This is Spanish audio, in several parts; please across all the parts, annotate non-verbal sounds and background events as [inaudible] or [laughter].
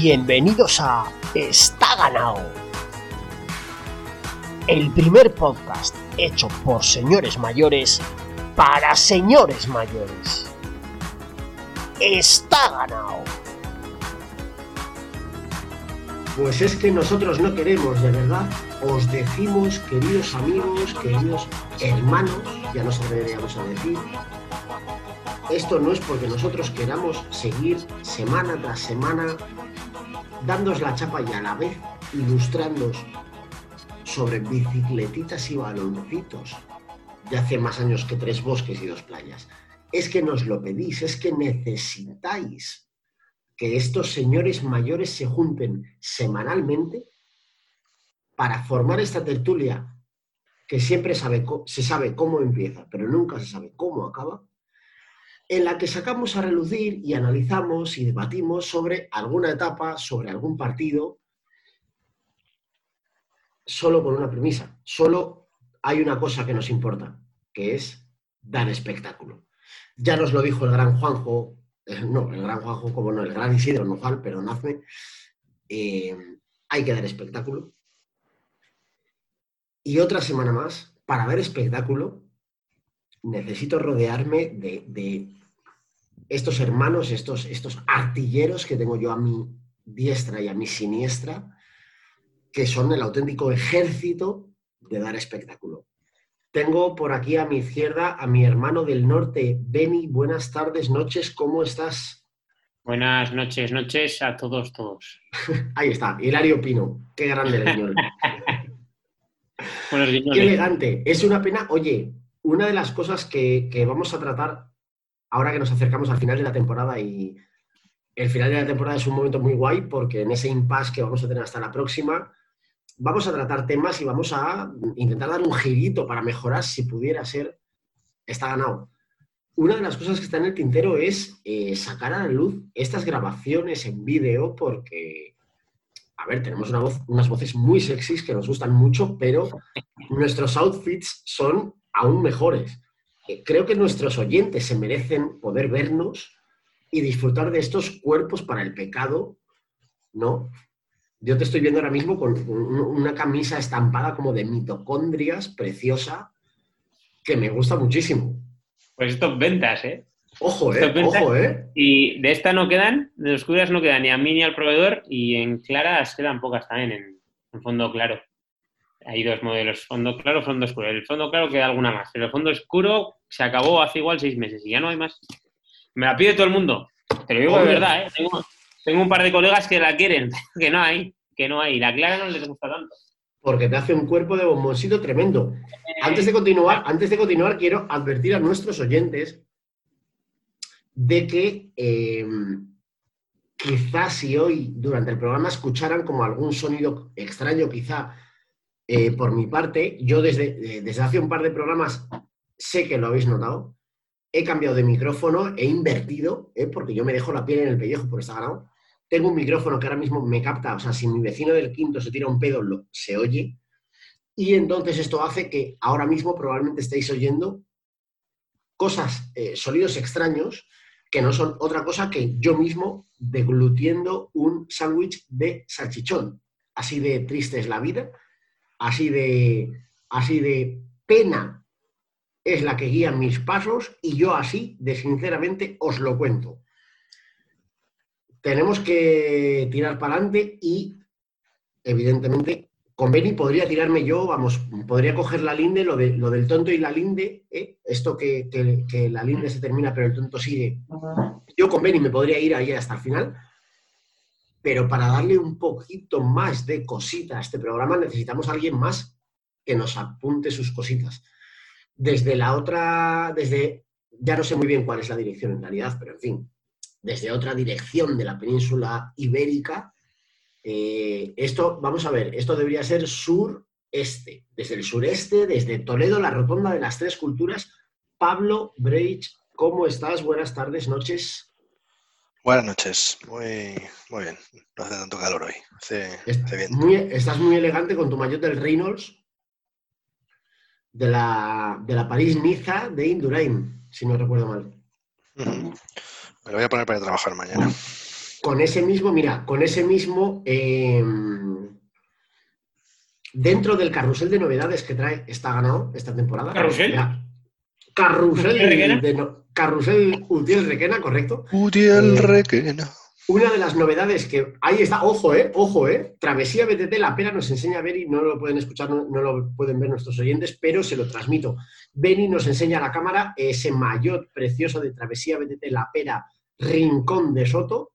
Bienvenidos a Está ganado. El primer podcast hecho por señores mayores para señores mayores. Está ganado. Pues es que nosotros no queremos, de verdad. Os decimos, queridos amigos, queridos hermanos, ya nos atreveríamos a decir, esto no es porque nosotros queramos seguir semana tras semana dándos la chapa y a la vez ilustrándos sobre bicicletitas y baloncitos de hace más años que tres bosques y dos playas. Es que nos lo pedís, es que necesitáis que estos señores mayores se junten semanalmente para formar esta tertulia que siempre sabe, se sabe cómo empieza, pero nunca se sabe cómo acaba, en la que sacamos a relucir y analizamos y debatimos sobre alguna etapa, sobre algún partido, solo con una premisa. Solo hay una cosa que nos importa, que es dar espectáculo. Ya nos lo dijo el gran Juanjo no, el gran Juanjo, como no, el gran Isidro Nojal, pero Nazme, eh, hay que dar espectáculo. Y otra semana más, para ver espectáculo, necesito rodearme de, estos hermanos, estos, estos artilleros que tengo yo a mi diestra y a mi siniestra, que son el auténtico ejército de dar espectáculo. Tengo por aquí a mi izquierda a mi hermano del norte, Beni. Buenas tardes, noches, ¿cómo estás? Buenas noches, noches a todos, todos. [laughs] Ahí está, Hilario Pino. Qué grande el señor. [laughs] Qué elegante. Es una pena. Oye, una de las cosas que, que vamos a tratar ahora que nos acercamos al final de la temporada y el final de la temporada es un momento muy guay porque en ese impasse que vamos a tener hasta la próxima, vamos a tratar temas y vamos a intentar dar un girito para mejorar si pudiera ser, está ganado. Una de las cosas que está en el tintero es eh, sacar a la luz estas grabaciones en vídeo porque, a ver, tenemos unas voces muy sexys que nos gustan mucho, pero nuestros outfits son aún mejores. Eh, creo que nuestros oyentes se merecen poder vernos y disfrutar de estos cuerpos para el pecado, ¿no? Yo te estoy viendo ahora mismo con una camisa estampada como de mitocondrias, preciosa, que me gusta muchísimo. Pues estos ventas, ¿eh? Ojo, ¿eh? Ojo, ¿eh? Y de esta no quedan, de oscuras no quedan ni a mí ni al proveedor, y en claras quedan pocas también, en, fondo claro. Hay dos modelos, fondo claro, fondo oscuro. El fondo claro queda alguna más, pero el fondo oscuro se acabó hace igual seis meses y ya no hay más. Me la pide todo el mundo. Te lo digo de verdad, ¿eh? Tengo un par de colegas que la quieren, [laughs] que no hay, que no hay. La clara no les gusta tanto. Porque te hace un cuerpo de bomboncito tremendo. Antes de continuar, antes de continuar, quiero advertir a nuestros oyentes de que em, quizás si hoy durante el programa escucharan como algún sonido extraño, quizá eh, por mi parte, yo desde, desde hace un par de programas sé que lo habéis notado, he cambiado de micrófono, he invertido, ¿eh? porque yo me dejo la piel en el pellejo por esta ganado tengo un micrófono que ahora mismo me capta, o sea, si mi vecino del quinto se tira un pedo, se oye. Y entonces esto hace que ahora mismo probablemente estéis oyendo cosas, eh, sonidos extraños, que no son otra cosa que yo mismo deglutiendo un sándwich de salchichón. Así de triste es la vida, así de, así de pena es la que guía mis pasos y yo así de sinceramente os lo cuento tenemos que tirar para adelante y, evidentemente, con Beni podría tirarme yo, vamos, podría coger la linde, lo, de, lo del tonto y la linde, ¿eh? esto que, la linde se termina pero el tonto sigue. Yo con Beni me podría ir ahí hasta el final, pero para darle un poquito más de cosita a este programa necesitamos a alguien más que nos apunte sus cositas. Desde la otra, desde, ya no sé muy bien cuál es la dirección en realidad, pero en fin, desde otra dirección de la península ibérica. Eh, esto, vamos a ver, esto debería ser sureste, desde el sureste, desde Toledo, la rotonda de las tres culturas. Pablo Breich, ¿cómo estás? Buenas tardes, noches. Buenas noches, muy, muy bien, no hace tanto calor hoy, estás muy elegante con tu maillot del Reynolds de la, de la París-Niza de Indurain, si no recuerdo mal. Me lo voy a poner para trabajar mañana. con ese mismo, mira, con ese mismo, eh, dentro del carrusel de novedades que trae, está ganado esta temporada. ¿Carrusel? Carrusel de no- Carrusel Utiel Requena, correcto. Utiel Eh, Requena. Una de las novedades que. Ahí está, ojo, eh, ojo, eh. Travesía BTT, la pera nos enseña a y no lo pueden escuchar, no, no lo pueden ver nuestros oyentes, pero se lo transmito. Beni nos enseña a la cámara ese maillot precioso de Travesía BTT, la pera, Rincón de Soto.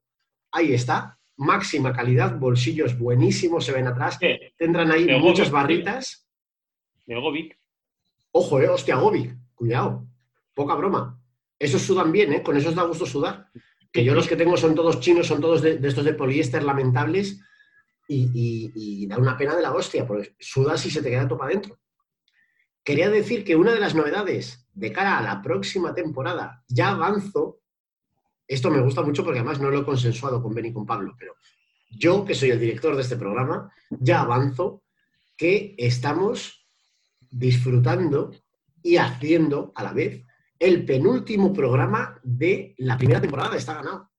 Ahí está, máxima calidad, bolsillos buenísimos se ven atrás. ¿Qué? Tendrán ahí muchas Gobi, barritas. De Govic. Ojo, eh, hostia, Gobi, cuidado, poca broma. Esos sudan bien, ¿eh? Con esos da gusto sudar. Que yo los que tengo son todos chinos, son todos de, de estos de poliéster lamentables y, y- y da una pena de la hostia, porque sudas y se te queda todo para adentro. Quería decir que una de las novedades de cara a la próxima temporada, ya avanzo, esto me gusta mucho porque además no lo he consensuado con Ben y con Pablo, pero yo, que soy el director de este programa, ya avanzo que estamos disfrutando y haciendo a la vez el penúltimo programa de la primera temporada Está Ganado.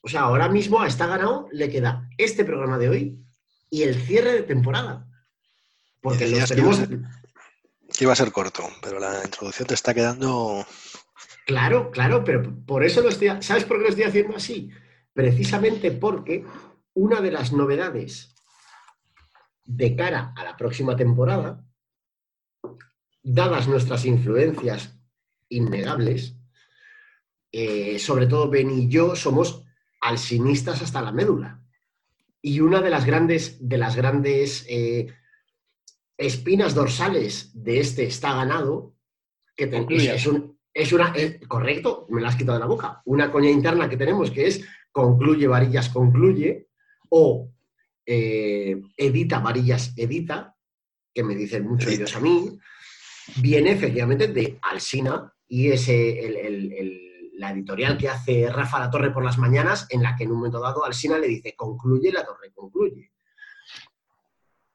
O sea, ahora mismo a Está Ganado le queda este programa de hoy y el cierre de temporada. Porque los decías que tenemos... iba Que iba a ser corto, pero la introducción te está quedando. Claro, claro, pero por eso lo estoy... ¿Sabes por qué lo estoy haciendo así? Precisamente porque una de las novedades de cara a la próxima temporada, dadas nuestras influencias innegables, eh, sobre todo Ben y yo somos alcinistas hasta la médula. Y una de las grandes, de las grandes eh, espinas dorsales de este está ganado, que es, un- es una, es- correcto, me la has quitado de la boca, una coña interna que tenemos que es concluye varillas, concluye, o eh, edita varillas, edita, que me dicen mucho ellos a mí, viene efectivamente de Alsina y es eh, el- la editorial que hace Rafa La Torre por las mañanas, en la que en un momento dado Alsina le dice, concluye, La Torre concluye.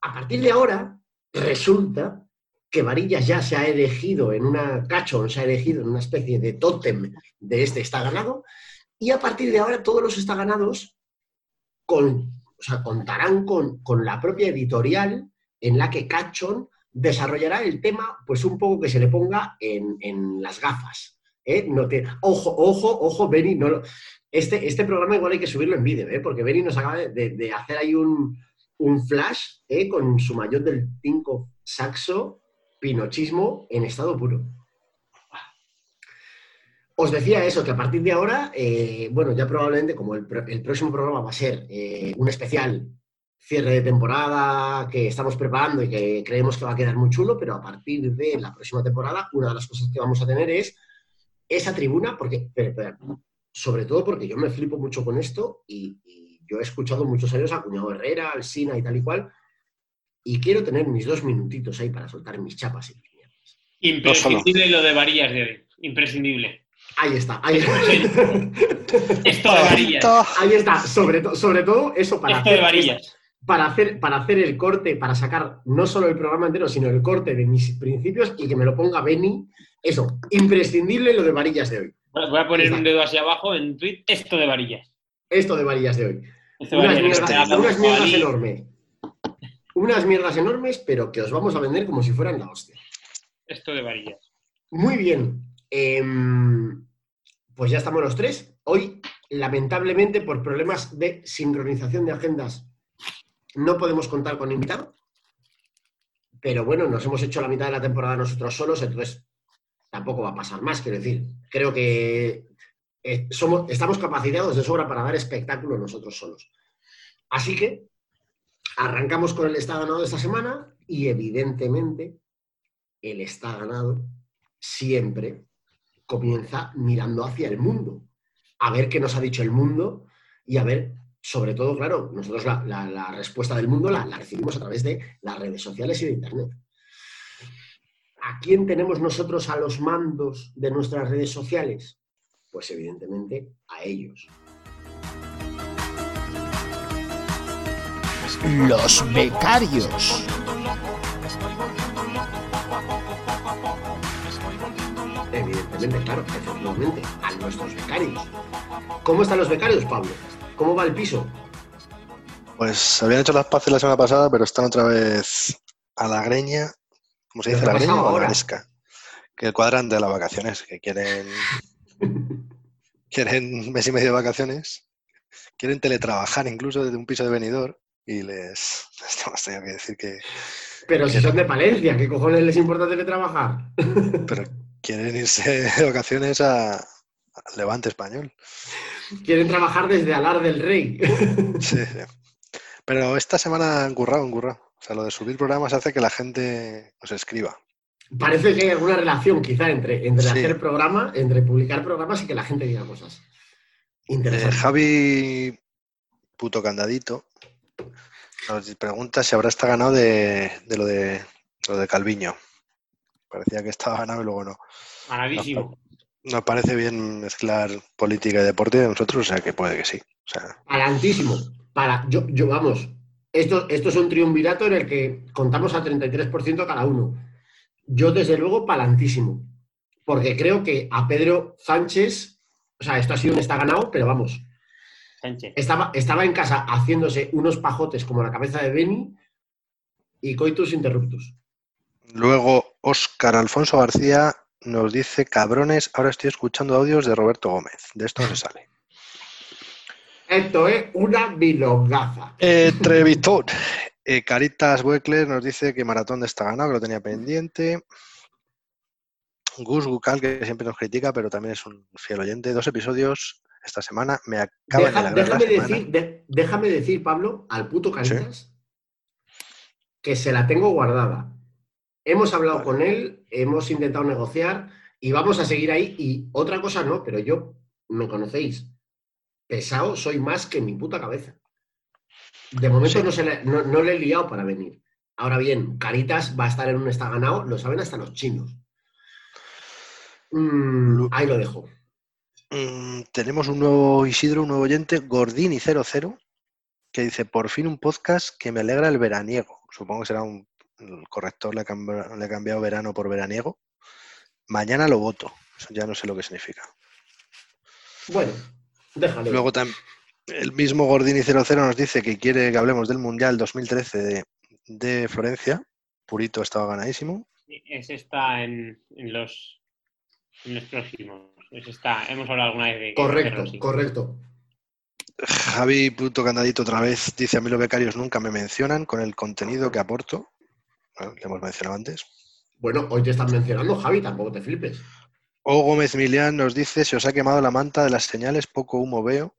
A partir de ahora, resulta que Varillas ya se ha elegido en una cachón, se ha elegido en una especie de tótem de este está ganado, y a partir de ahora todos los está ganados con, o sea, contarán con, con la propia editorial en la que Cachon desarrollará el tema, pues un poco que se le ponga en, en las gafas. ¿eh? No te- ojo, ojo, ojo, Benny, no lo- este, este programa igual hay que subirlo en vídeo, ¿eh? porque Benny nos acaba de, hacer ahí un, un flash ¿eh? con su mayor del 5 saxo, pinochismo en estado puro. Os decía eso, que a partir de ahora, eh, bueno, ya probablemente como el, el próximo programa va a ser eh, un especial cierre de temporada que estamos preparando y que creemos que va a quedar muy chulo, pero a partir de la próxima temporada, una de las cosas que vamos a tener es esa tribuna, porque, pero- pero, sobre todo porque yo me flipo mucho con esto y, y yo he escuchado muchos años a Cuñado Herrera, al Sina y tal y cual, y quiero tener mis dos minutitos ahí para soltar mis chapas y mis mierdas. Imprescindible lo de varillas de hoy. Imprescindible. Ahí está, ahí está. Esto [laughs] de varillas. Ahí está, sobre, to- sobre todo eso para Esto de varillas. Para, hacer, para hacer el corte, para sacar no solo el programa entero, sino el corte de mis principios y que me lo ponga Benny. Eso, imprescindible lo de varillas de hoy. Voy a poner un dedo hacia abajo en tweet. Esto de varillas. Esto de varillas de hoy. Esto Unas varillas. mierdas, unas Ali. enormes. Unas mierdas enormes, pero que os vamos a vender como si fueran la hostia. Esto de varillas. Muy bien. Em, pues ya estamos los tres. Hoy, lamentablemente, por problemas de sincronización de agendas, no podemos contar con invitado. Pero bueno, nos hemos hecho la mitad de la temporada nosotros solos, entonces tampoco va a pasar más. Quiero decir, creo que eh, somos, estamos capacitados de sobra para dar espectáculo nosotros solos. Así que arrancamos con el está ganado esta semana y evidentemente el está ganado siempre comienza mirando hacia el mundo, a ver qué nos ha dicho el mundo y a ver, sobre todo, claro, nosotros la, respuesta del mundo la recibimos a través de las redes sociales y de Internet. ¿A quién tenemos nosotros a los mandos de nuestras redes sociales? Pues evidentemente a ellos. Los becarios. Evidentemente. claro, efectivamente, a nuestros becarios. ¿Cómo están los becarios, Pablo? ¿Cómo va el piso? Pues habían hecho las paces la semana pasada, pero están otra vez a la greña. ¿Cómo se ¿Pero dice? ¿La greña o la gresca? Que cuadran de las vacaciones, que quieren, [laughs] quieren mes y medio de vacaciones, quieren teletrabajar incluso desde un piso de venidor y les, les tenido que decir que Pero si son de Palencia, ¿qué cojones les importa teletrabajar? pero [laughs] quieren irse [laughs] de vacaciones a, Levante Español. Quieren trabajar desde Alar del Rey. [laughs] Sí, sí. Pero esta semana han currado, han currado. O sea, lo de subir programas hace que la gente nos escriba. Parece que hay alguna relación quizá entre, entre Sí. hacer programa, entre publicar programas y que la gente diga cosas. Eh, Interesante. Javi, puto candadito, nos pregunta si habrá estado ganado de, de lo de lo de Calviño. Parecía que estaba ganado y luego no. Maravísimo. Nos parece bien mezclar política y deporte de nosotros, o sea que puede que sí. O sea, Alantísimo. Para, yo, yo, vamos, esto, esto es un triunvirato en el que contamos a 33% cada uno. Yo, desde luego, palantísimo. Porque creo que a Pedro Sánchez, o sea, esto ha sido un está ganado, pero vamos, Sánchez. estaba, estaba en casa haciéndose unos pajotes como la cabeza de Beni y coitus interruptus. luego Óscar Alfonso García nos dice, cabrones, ahora estoy escuchando audios de Roberto Gómez. De esto no se sale. [laughs] Esto es una milongaza. Entrevistón. Eh, Caritas Weckler nos dice que Maratón de está ganado, que lo tenía pendiente. Gus Gucal, que siempre nos critica, pero también es un fiel oyente. Dos episodios esta semana. Me acaba Deja- de la déjame, semana. decir, de- déjame decir, Pablo, al puto Caritas, que se la tengo guardada. Hemos hablado con él, hemos intentado negociar y vamos a seguir ahí. Y otra cosa no, pero yo, me conocéis, pesado soy más que mi puta cabeza. De momento Sí. no, se le, no, no le he liado para venir. Ahora bien, Caritas va a estar en un está ganado, lo saben hasta los chinos. Mm, ahí lo dejo. Mm, tenemos un nuevo Isidro, un nuevo oyente, Gordini00, que dice, por fin un podcast que me alegra el veraniego. Supongo que será un el corrector, le ha, cambi- le ha cambiado verano por veraniego. Mañana lo voto. Eso ya no sé lo que significa. Bueno, déjalo. Luego también el mismo Gordini00 nos dice que quiere que hablemos del Mundial 2013 de, de Florencia. Purito estaba ganadísimo. Ese está en, en los, en los próximos. Ese está, hemos hablado alguna vez de correcto, correcto. Javi, puto candadito otra vez, dice a mí los becarios nunca me mencionan con el contenido que aporto. Bueno, le hemos mencionado antes. Bueno, hoy te están mencionando, Javi, tampoco te flipes. O Gómez Milián nos dice, se os ha quemado la manta de las señales, poco humo veo.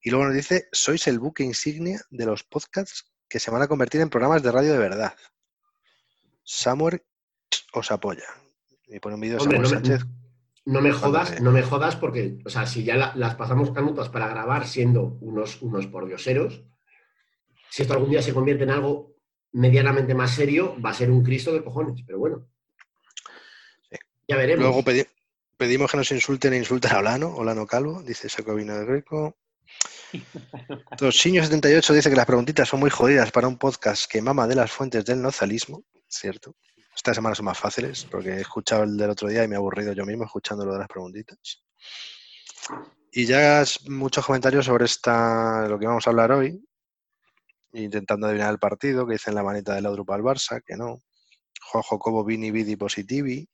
Y luego nos dice, sois el buque insignia de los podcasts que se van a convertir en programas de radio de verdad. Samuel os apoya. Y pone un vídeo de Hombre, Samuel no me, no me jodas, no me jodas porque, o sea, si ya la- las pasamos canutas para grabar siendo unos, unos pordioseros, si esto algún día se convierte en algo medianamente más serio, va a ser un Cristo de cojones, pero bueno. Sí. Ya veremos. Luego pedi- pedimos que nos insulten e insulten a Olano, Olano Calvo, dice Sacobino de Greco. [laughs] Tosiño78 dice que las preguntitas son muy jodidas para un podcast que mama de las fuentes del nozalismo, cierto. Esta semana son más fáciles porque he escuchado el del otro día y me he aburrido yo mismo escuchando lo de las preguntitas. Y ya muchos comentarios sobre esta, lo que vamos a hablar hoy, intentando adivinar el partido, que dicen la manita del Audrupa al Barça, que no. Juanjo Cobo, Vini, Vidi, Positivi.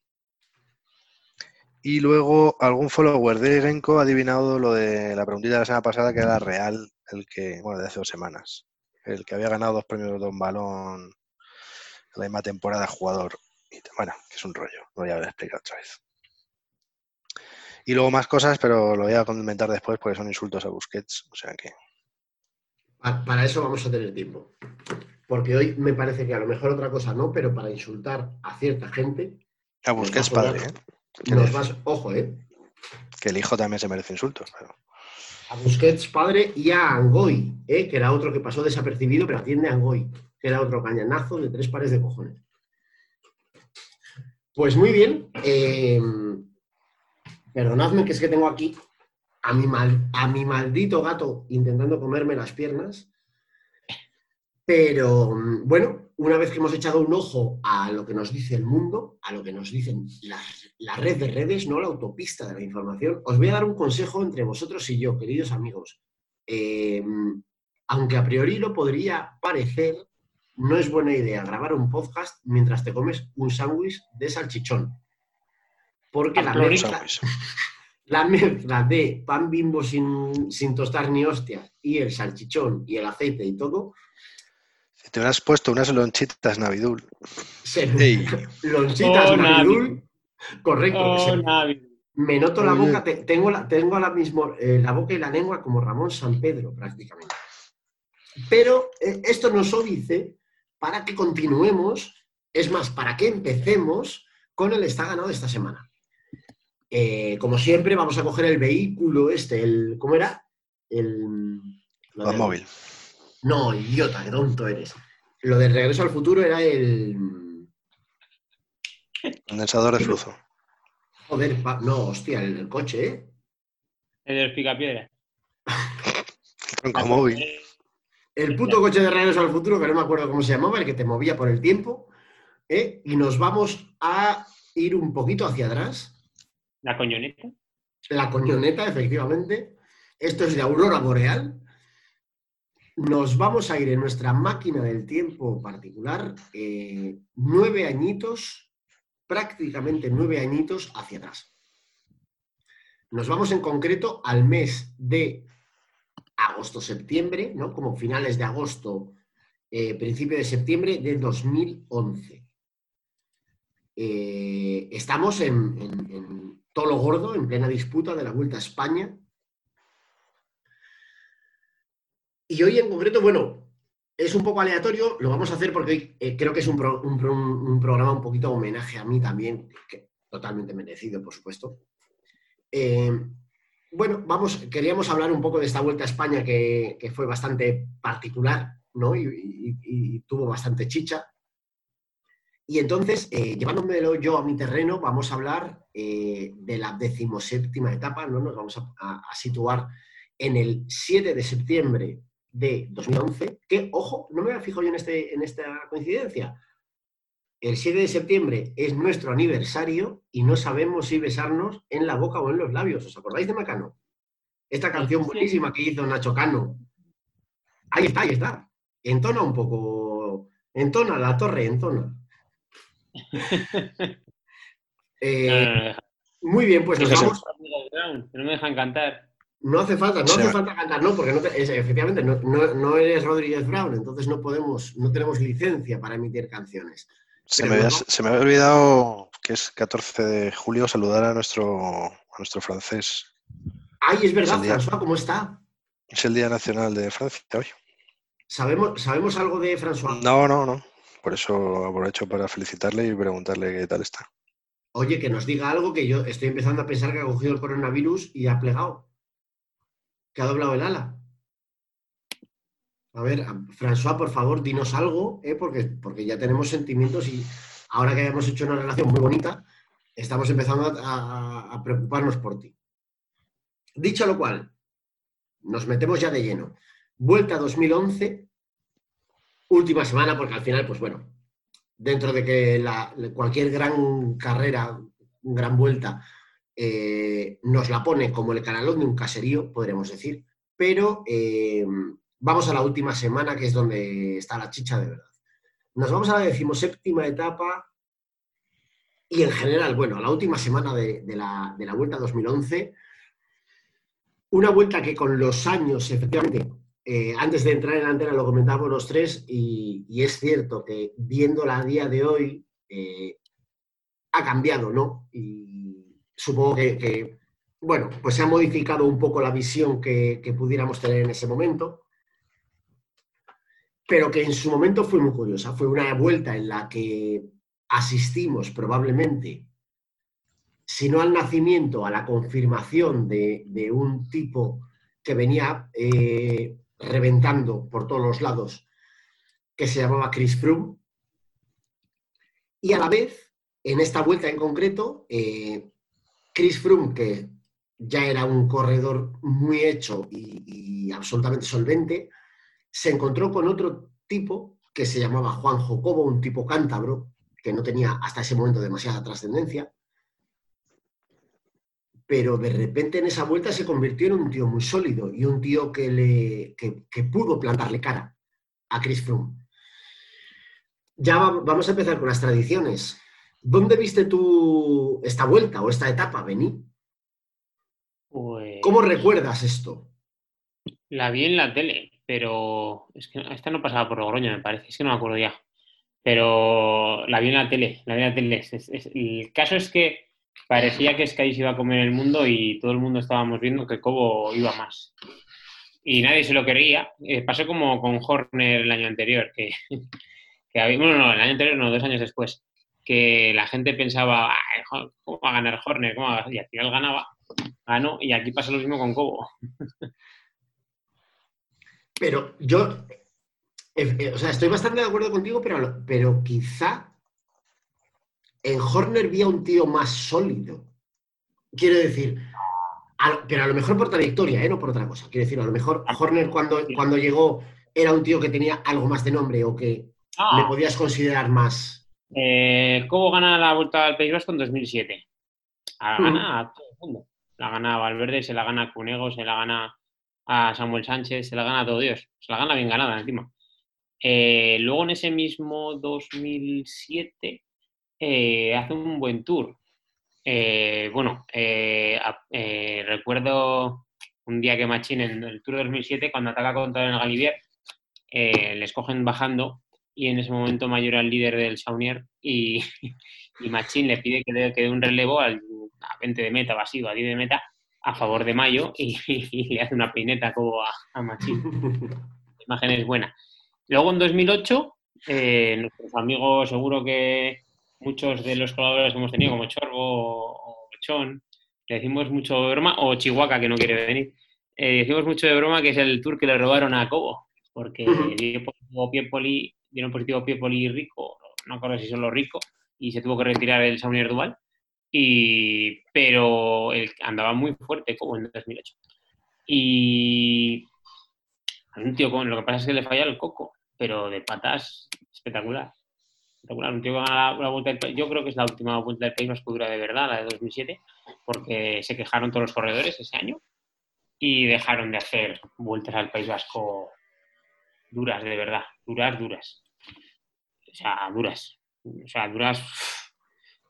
Y luego algún follower de Genko ha adivinado lo de la preguntita de la semana pasada, que era real, el que, bueno, de hace dos semanas. El que había ganado dos premios de Don Balón en la misma temporada jugador. Bueno, que es un rollo, lo voy a explicar otra vez. Y luego más cosas, pero lo voy a comentar después porque son insultos a Busquets. O sea que. Pa- Para eso vamos a tener tiempo. Porque hoy me parece que a lo mejor otra cosa no, pero para insultar a cierta gente, A Busquets Nos va a padre. ¿eh? ¿Qué nos vas, ojo, ¿eh? Que el hijo también se merece insultos. pero- A Busquets padre y a Angoy, ¿eh? que era otro que pasó desapercibido, pero atiende a Angoy, que era otro cañanazo de tres pares de cojones. Pues muy bien. eh, perdonadme que es que tengo aquí a mi, mal- a mi maldito gato intentando comerme las piernas. Pero mm, bueno, una vez que hemos echado un ojo a lo que nos dice el mundo, a lo que nos dicen las- la red de redes, no la autopista de la información, os voy a dar un consejo entre vosotros y yo, queridos amigos. Eh, aunque a priori lo podría parecer, no es buena idea grabar un podcast mientras te comes un sándwich de salchichón. Porque la mezcla, la mezcla de pan bimbo sin, sin tostar ni hostia y el salchichón y el aceite y todo, Si te hubieras puesto unas lonchitas Navidul. se [laughs] lonchitas Oh, Navidul, correcto, Oh, se- me noto la boca, te- tengo, la, tengo ahora mismo eh, la boca y la lengua como Ramón San Pedro prácticamente. Pero eh, esto nos dice para que continuemos, es más, para que empecemos con el está ganado de esta semana. Eh, como siempre, vamos a coger el vehículo este, el, ¿cómo era? El... lo del- móvil. No, idiota, qué tonto eres. Lo del regreso al futuro era el... Condensador de flujo. Joder, pa- no, hostia, el, el coche, ¿eh? El de los picapiedras. El tronco móvil. El puto coche de regreso al futuro, que no me acuerdo cómo se llamaba, el que te movía por el tiempo. ¿eh? Y nos vamos a ir un poquito hacia atrás. La coñoneta. La coñoneta, efectivamente. Esto es de Aurora Boreal. Nos vamos a ir en nuestra máquina del tiempo particular eh, nueve añitos, prácticamente nueve añitos hacia atrás. Nos vamos en concreto al mes de agosto-septiembre, ¿no? Como finales de agosto, eh, principio de septiembre de 2011. Eh, estamos en, Tolo Gordo, en plena disputa de la Vuelta a España. Y hoy en concreto, bueno, es un poco aleatorio, lo vamos a hacer porque hoy eh, creo que es un, pro- un pro- un programa un poquito homenaje a mí también, que totalmente merecido, por supuesto. Eh, bueno, vamos, queríamos hablar un poco de esta Vuelta a España que, fue bastante particular, ¿no? Y tuvo bastante chicha. Y entonces, eh, llevándomelo yo a mi terreno, vamos a hablar eh, de la decimoséptima etapa, ¿no? Nos vamos a, a- a situar en el 7 de septiembre de 2011, que, ojo, no me fijo yo en, este, en esta coincidencia. El 7 de septiembre es nuestro aniversario y no sabemos si besarnos en la boca o en los labios. ¿Os acordáis de Macano? Esta canción buenísima que hizo Nacho Cano. Ahí está, ahí está. Entona un poco. Entona la torre, entona. [laughs] Eh, muy bien, pues nos vamos. Que no me dejan cantar. No hace falta, no Sí. hace falta cantar, no, porque no te- es- efectivamente no, no- no eres Rodríguez Brown, entonces no podemos, no tenemos licencia para emitir canciones. Se me, había, se me había olvidado que es 14 de julio saludar a nuestro, a nuestro francés. Ay, es verdad, Es el día. François, ¿cómo está? Es el Día Nacional de Francia hoy. ¿Sabemos, ¿Sabemos algo de François? No, no, no. Por eso aprovecho para felicitarle y preguntarle qué tal está. Oye, que nos diga algo que yo estoy empezando a pensar que ha cogido el coronavirus y ha plegado. Que ha doblado el ala. A ver, François, por favor, dinos algo, ¿eh? porque, porque ya tenemos sentimientos y ahora que hemos hecho una relación muy bonita, estamos empezando a preocuparnos por ti. Dicho lo cual, nos metemos ya de lleno. Vuelta 2011, última semana, porque al final, pues bueno, dentro de que la- cualquier gran carrera, gran vuelta, eh, nos la pone como el canalón de un caserío, podremos decir, pero eh, vamos a la última semana, que es donde está la chicha de verdad. Nos vamos a la decimoséptima etapa y en general, bueno, a la última semana de, de la, de la Vuelta 2011, una vuelta que con los años, efectivamente, eh, antes de entrar en antena lo comentábamos los tres y, es cierto que viéndola a día de hoy eh, ha cambiado, ¿no? Y supongo que, bueno, pues se ha modificado un poco la visión que, pudiéramos tener en ese momento, pero que en su momento fue muy curiosa. Fue una vuelta en la que asistimos probablemente, si no al nacimiento, a la confirmación de, de un tipo que venía eh, reventando por todos los lados, que se llamaba Chris Froome. Y a la vez, en esta vuelta en concreto, eh, Chris Froome, que ya era un corredor muy hecho y, y absolutamente solvente, se encontró con otro tipo que se llamaba Juan Jocobo, un tipo cántabro, que no tenía hasta ese momento demasiada trascendencia, pero de repente en esa vuelta se convirtió en un tío muy sólido y un tío que, le, que, que pudo plantarle cara a Chris Froome. Ya va- vamos a empezar con las tradiciones. ¿Dónde viste tú esta vuelta o esta etapa, Bení? Pues, ¿Cómo recuerdas esto? La vi en la tele, pero es que esta no pasaba por Logroño, me parece, es que no me acuerdo ya. Pero la vi en la tele, la vi en la tele. Es- es- es- el caso es que parecía que Sky se iba a comer el mundo y todo el mundo estábamos viendo que Cobo iba más. Y nadie se lo creía. Eh, pasó como con Horner el año anterior, que, que bueno, no, el año anterior no, dos años después, que la gente pensaba, "Ay, jo- ¿cómo va a ganar Horner? ¿Cómo va a-?" Y al final ganaba, ganó, y aquí pasa lo mismo con Cobo. Pero yo, eh, eh, o sea, estoy bastante de acuerdo contigo, pero, pero quizá en Horner vi a un tío más sólido. Quiero decir, a pero a lo mejor por trayectoria, ¿eh? no por otra cosa. Quiero decir, a lo mejor Horner cuando, cuando llegó era un tío que tenía algo más de nombre o que le Ah, podías considerar más. eh, Cobo gana la Vuelta al País Vasco en 2007. La Mm. gana a todo el mundo. La gana a Valverde, se la gana a Cunego, se la gana a Samuel Sánchez, se la gana a todo Dios. Se la gana bien ganada encima. Eh, luego en ese mismo 2007 eh, hace un buen tour. Eh, bueno, eh, recuerdo un día que Machín en el Tour 2007, cuando ataca contra el Galibier, les cogen bajando y en ese momento Mayor era el líder del Saunier y, [laughs] y Machín le pide que dé un relevo al, a 20 de meta, o así, o a 10 de meta, a favor de Mayo y, [laughs] y le hace una peineta como a, a Machín. La imagen es buena. Luego en 2008, eh, nuestros amigos, seguro que muchos de los colaboradores que hemos tenido, como Chorbo o Chon, le decimos mucho de broma, o Chihuahua, que no quiere venir, eh, decimos mucho de broma que es el tour que le robaron a Cobo, porque dio positivo Piepoli, dieron positivo Piepoli y Rico, no acuerdo si solo Rico, y se tuvo que retirar el Saunier Duval, y, pero él andaba muy fuerte Cobo en 2008. Y un tío con, lo que pasa es que le falla el coco, pero de patas espectacular. La, la vuelta. Yo creo que es la última vuelta del país más dura de verdad, la de 2007, porque se quejaron todos los corredores ese año y dejaron de hacer vueltas al País Vasco duras, de verdad. Duras, duras. O sea, duras. O sea, duras.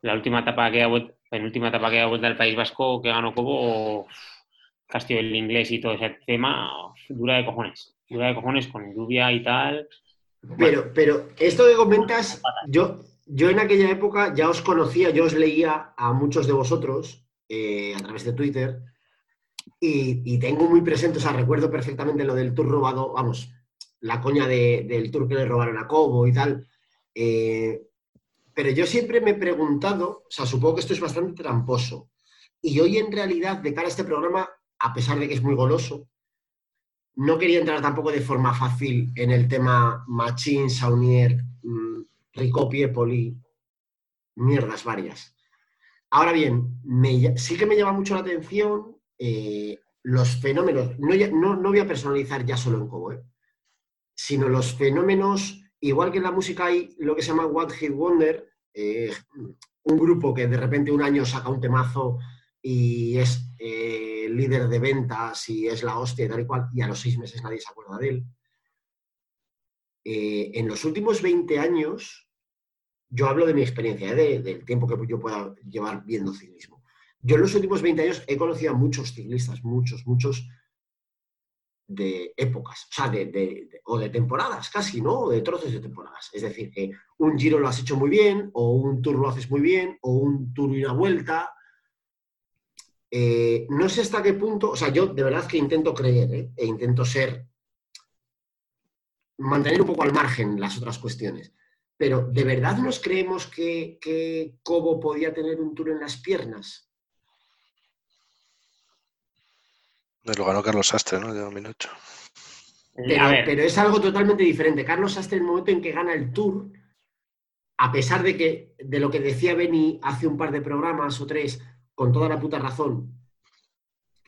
La última etapa que ha penúltima etapa que ha vuelto al País Vasco que ganó Cobo, Castillo del Inglés y todo ese tema, dura de cojones. Dura de cojones con lluvia y tal. Pero, pero esto que comentas, yo, yo en aquella época ya os conocía, yo os leía a muchos de vosotros eh, a través de Twitter y, tengo muy presente, o sea, recuerdo perfectamente lo del tour robado, vamos, la coña de- del tour que le robaron a Cobo y tal. eh, pero yo siempre me he preguntado, o sea, supongo que esto es bastante tramposo. Y hoy en realidad, de cara a este programa, a pesar de que es muy goloso, no quería entrar tampoco de forma fácil en el tema Machín, Saunier, mm, Rico Piepoli, mierdas varias. Ahora bien, sí que me llama mucho la atención eh, los fenómenos, no, no, no voy a personalizar ya solo en Cobo, ¿eh? sino los fenómenos, igual que en la música hay lo que se llama One Hit Wonder, eh, un grupo que de repente un año saca un temazo y es eh, líder de ventas y es la hostia y tal y cual, y a los seis meses nadie se acuerda de él. Eh, en los últimos 20 años, yo hablo de mi experiencia, ¿eh? de- del tiempo que yo pueda llevar viendo ciclismo. Yo en los últimos 20 años he conocido a muchos ciclistas, muchos, muchos de épocas, o sea, de, o de temporadas casi, ¿no? O de trozos de temporadas. Es decir, que un giro lo has hecho muy bien, o un tour lo haces muy bien, o un tour y una vuelta. Eh, no sé hasta qué punto, o sea, yo de verdad que intento creer, ¿eh? e intento ser, mantener un poco al margen las otras cuestiones. Pero ¿de verdad nos creemos que, que Cobo podía tener un tour en las piernas? Lo ganó Carlos Sastre, ¿no? De 2008. Pero, a ver, pero es algo totalmente diferente. Carlos Sastre, en el momento en que gana el Tour, a pesar de que de lo que decía Benny hace un par de programas o tres, con toda la puta razón,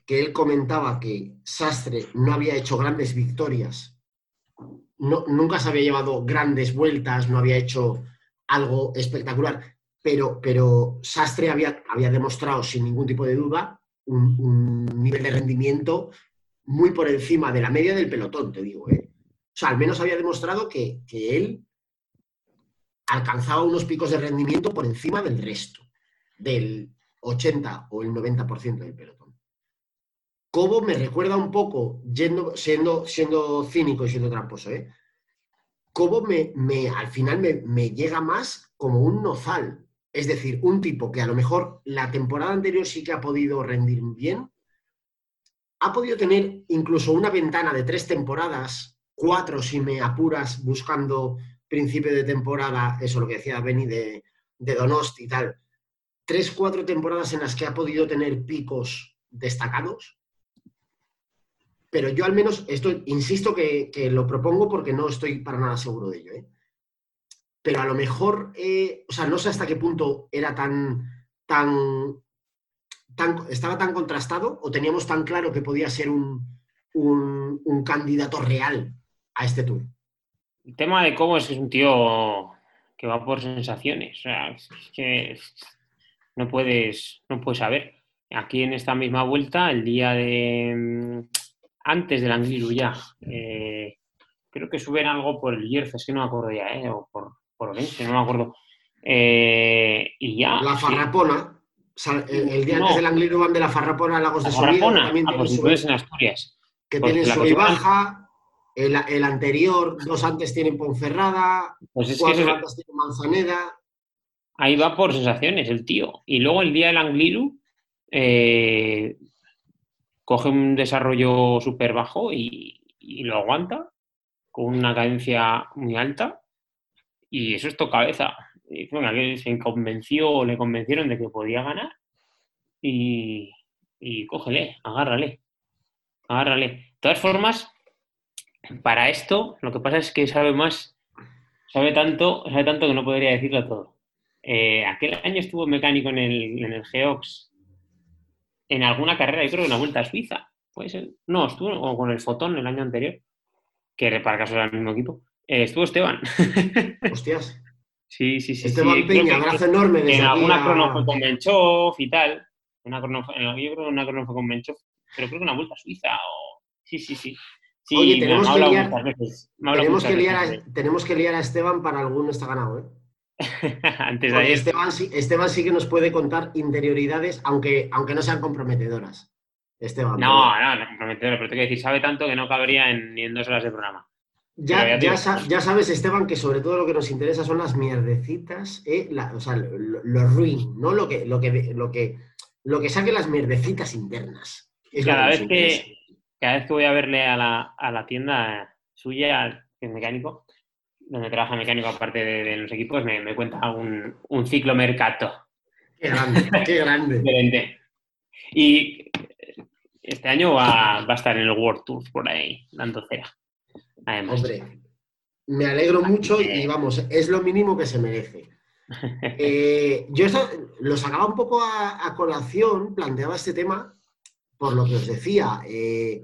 que él comentaba que Sastre no había hecho grandes victorias no, nunca se había llevado grandes vueltas, no había hecho algo espectacular, pero, pero Sastre había, había demostrado sin ningún tipo de duda un, nivel de rendimiento muy por encima de la media del pelotón, te digo. ¿eh? O sea, al menos había demostrado que, que él alcanzaba unos picos de rendimiento por encima del resto, del 80 o el 90% del pelotón. Cobo me recuerda un poco, yendo, siendo, siendo cínico y siendo tramposo, ¿eh? Cobo me, me, al final me, me llega más como un nozal, es decir, un tipo que a lo mejor la temporada anterior sí que ha podido rendir bien, ha podido tener incluso una ventana de tres temporadas, cuatro si me apuras buscando principio de temporada, eso lo que decía Benny de, de Donosti y tal, tres, cuatro temporadas en las que ha podido tener picos destacados. Pero yo al menos, esto, insisto que, que lo propongo porque no estoy para nada seguro de ello. ¿eh? Pero a lo mejor, eh, o sea, no sé hasta qué punto era tan, tan, tan, estaba tan contrastado o teníamos tan claro que podía ser un, un, un candidato real a este tour. El tema de Cobo es es un tío que va por sensaciones. O sea, es que no puedes, no puedes saber. Aquí en esta misma vuelta, el día de mm, antes del Angliru ya, eh, creo que suben algo por el Yerzo, es que no me acuerdo ya, eh, o por, por Orense, no me acuerdo. Eh, y ya. La. Farrapona, el, el día No. antes del Angliru van de la Farrapona a Lagos La de Subida, también ah, tiene pues entonces en Asturias. que pues sub y suban- baja. El, el anterior, dos antes tienen Ponferrada, Pues es que cuatro eso- antes tienen Manzaneda. Ahí va por sensaciones el tío. Y luego el día del Angliru eh, coge un desarrollo súper bajo y, lo aguanta con una cadencia muy alta. Y eso es tu cabeza. Y, que se convenció o le convencieron de que podía ganar. Y, y cógele, agárrale. Agárrale. De todas formas, para esto, lo que pasa es que sabe más, sabe tanto, sabe tanto que no podría decirlo todo. Eh, aquel año estuvo mecánico en el, en el Geox en alguna carrera, yo creo que en una vuelta a Suiza. Puede ser. No, estuvo o con el Fotón el año anterior, que para caso era el mismo equipo. Eh, estuvo Esteban. [laughs] Hostias. sí, sí, sí. Esteban sí, Peña, abrazo enorme desde en alguna a- crono fue con Menchov y tal. Una crono fue- yo creo que una crono fue con Menchov, pero creo que una vuelta a Suiza o... Sí, sí, sí. Sí, Oye, tenemos que liar- Tenemos que, liar a, tenemos que liar a Esteban para alguno está ganado, ¿eh? [laughs] Antes de ayer. Esteban, sí- Esteban sí que nos puede contar interioridades, aunque, aunque no sean comprometedoras. Esteban. No, no, no comprometedor, pero te quiero decir, sabe tanto que no cabría en, ni en dos horas de programa. ya, ya sabes, Esteban, que sobre todo lo que nos interesa son las mierdecitas, ¿eh? La- o sea, lo, ruin, ¿no? Lo que, lo, que, lo, que, lo que saque las mierdecitas internas. Es Cada vez que, cada vez que voy a verle a la, a la tienda suya, que es mecánico, donde trabaja mecánico aparte de, de los equipos, me, me cuenta un, un ciclo mercato. Qué grande, [laughs] qué grande. diferente. Y este año va, va a estar en el World Tour por ahí, dando cera. Además. Hombre, me alegro mucho y vamos, es lo mínimo que se merece. [laughs] Eh, yo esto lo sacaba un poco a, a colación, planteaba este tema por lo que os decía. eh,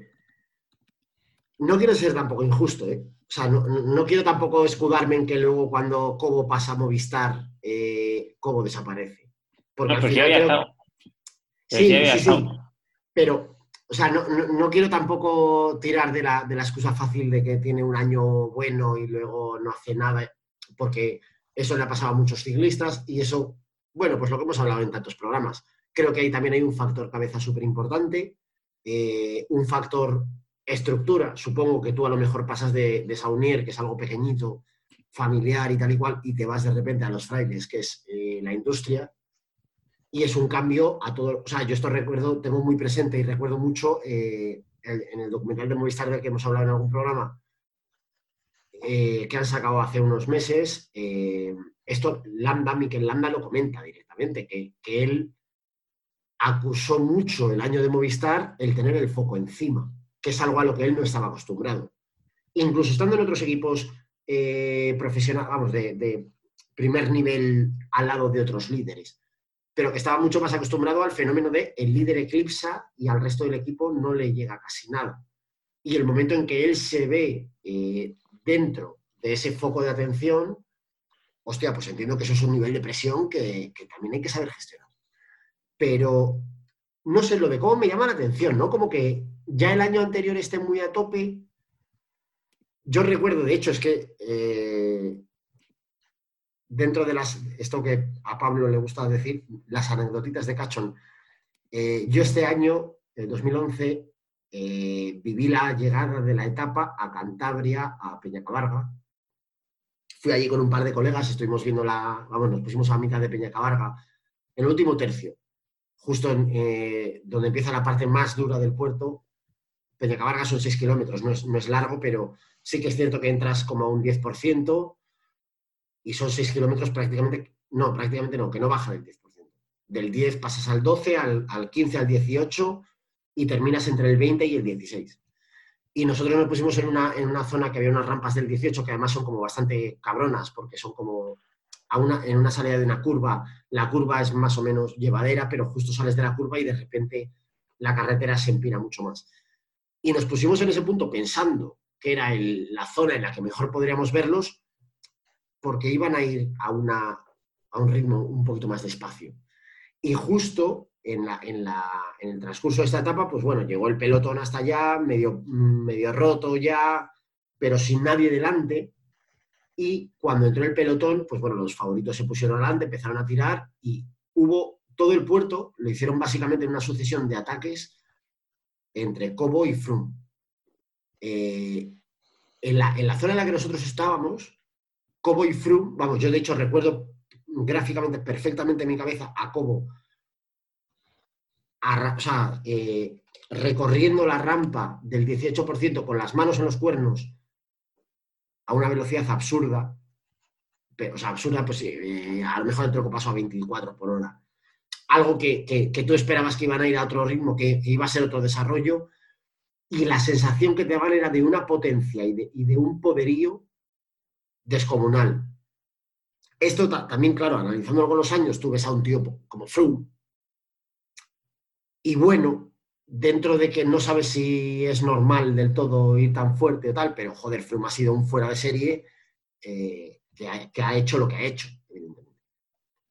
no quiero ser tampoco injusto, ¿eh? O sea, no, quiero tampoco escudarme en que luego cuando Cobo pasa a Movistar, eh, Cobo desaparece. Porque No, al ya final había creo- estado. Pero Sí, ya había sí, sí. estado. Pero, o sea, no, no- quiero tampoco tirar de la, de la excusa fácil de que tiene un año bueno y luego no hace nada, porque eso le ha pasado a muchos ciclistas y eso, bueno, pues lo que hemos hablado en tantos programas. Creo que ahí también hay un factor cabeza súper importante, un factor estructura. Supongo que tú a lo mejor pasas de, de Saunier, que es algo pequeñito, familiar y tal y cual, y te vas de repente a los frailes, que es eh, la industria, y es un cambio a todo. O sea, yo esto recuerdo, tengo muy presente y recuerdo mucho eh, en el documental de Movistar del que hemos hablado en algún programa, eh, que han sacado hace unos meses. esto Landa, Miquel Landa lo comenta directamente, que, que él acusó mucho el año de Movistar el tener el foco encima, que es algo a lo que él no estaba acostumbrado. Incluso estando en otros equipos eh, profesionales, vamos, de, primer nivel al lado de otros líderes pero estaba mucho más acostumbrado al fenómeno de el líder eclipsa y al resto del equipo no le llega casi nada. Y el momento en que él se ve eh, dentro de ese foco de atención, hostia, pues entiendo que eso es un nivel de presión que, que también hay que saber gestionar. Pero no sé, lo de cómo me llama la atención, ¿no? Como que ya el año anterior esté muy a tope. Yo recuerdo, de hecho, es que eh, dentro de las, esto que a Pablo le gusta decir, las anecdotitas de Cachón, eh, yo este año, en 2011, eh, viví la llegada de la etapa a Cantabria, a Peñacabarga. Fui allí con un par de colegas, estuvimos viendo la, vamos, nos pusimos a mitad de Peñacabarga, el último tercio, justo en, eh, donde empieza la parte más dura del puerto. Peñacabarga son 6 kilómetros, no es, no es largo, pero sí que es cierto que entras como a un 10%, y son 6 kilómetros prácticamente, no, prácticamente no, que no baja del 10%. Del 10 pasas al 12, al, al 15, al 18 y terminas entre el 20 y el 16. Y nosotros nos pusimos en una, en una zona que había unas rampas del 18 que además son como bastante cabronas porque son como a una, en una salida de una curva. La curva es más o menos llevadera, pero justo sales de la curva y de repente la carretera se empina mucho más. Y nos pusimos en ese punto pensando que era el, la zona en la que mejor podríamos verlos porque iban a ir a, una, a un ritmo un poquito más despacio. Y justo en, la, en, la, en, el transcurso de esta etapa, pues bueno, llegó el pelotón hasta allá, medio, medio roto ya, pero sin nadie delante. Y cuando entró el pelotón, pues bueno, los favoritos se pusieron adelante, empezaron a tirar y hubo todo el puerto, lo hicieron básicamente en una sucesión de ataques entre Cobo y Froome. Eh, en, la, en la zona en la que nosotros estábamos, Cobo y Froome, vamos, yo de hecho recuerdo gráficamente perfectamente en mi cabeza a Cobo, o sea, eh, recorriendo la rampa del 18% con las manos en los cuernos a una velocidad absurda, pero, o sea, absurda, pues eh, a lo mejor el troco pasó a 24 por hora. Algo que, que, tú esperabas que iban a ir a otro ritmo, que, iba a ser otro desarrollo, y la sensación que te daban era de una potencia y de, y de un poderío descomunal. Esto también, claro, analizándolo con los años, tú ves a un tío como Froome. Y bueno, dentro de que no sabes si es normal del todo ir tan fuerte o tal, pero joder, Froome ha sido un fuera de serie eh, que, ha, que, ha, hecho lo que ha hecho.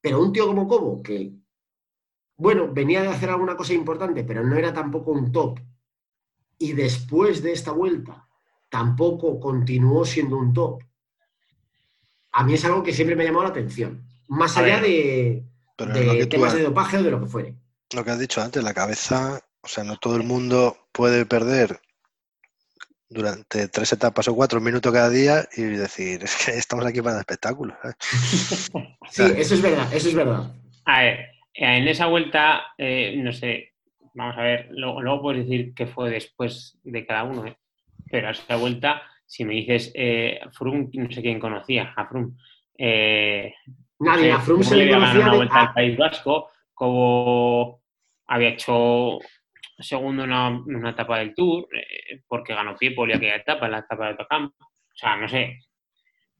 Pero un tío como Cobo, que, bueno, venía de hacer alguna cosa importante, pero no era tampoco un top, y después de esta vuelta tampoco continuó siendo un top, a mí es algo que siempre me ha llamado la atención. Más a allá ver, de, de temas has, de dopaje o de lo que fuere. Lo que has dicho antes, la cabeza, o sea, no todo el mundo puede perder durante tres etapas o cuatro minutos cada día y decir, es que estamos aquí para el espectáculo. ¿eh? [laughs] sí, eso es verdad, eso es verdad. A ver, en esa vuelta, eh, no sé, vamos a ver, luego, luego, puedes decir qué fue después de cada uno, ¿eh? pero a esa vuelta si me dices eh, Frum, no sé quién conocía a Frum. Eh, Nadie, a Frum se le conocía una vuelta al País Vasco, como había hecho segundo en una, una etapa del Tour, eh, porque ganó Piepoli aquella etapa, en la etapa de Tocam. O sea, no sé,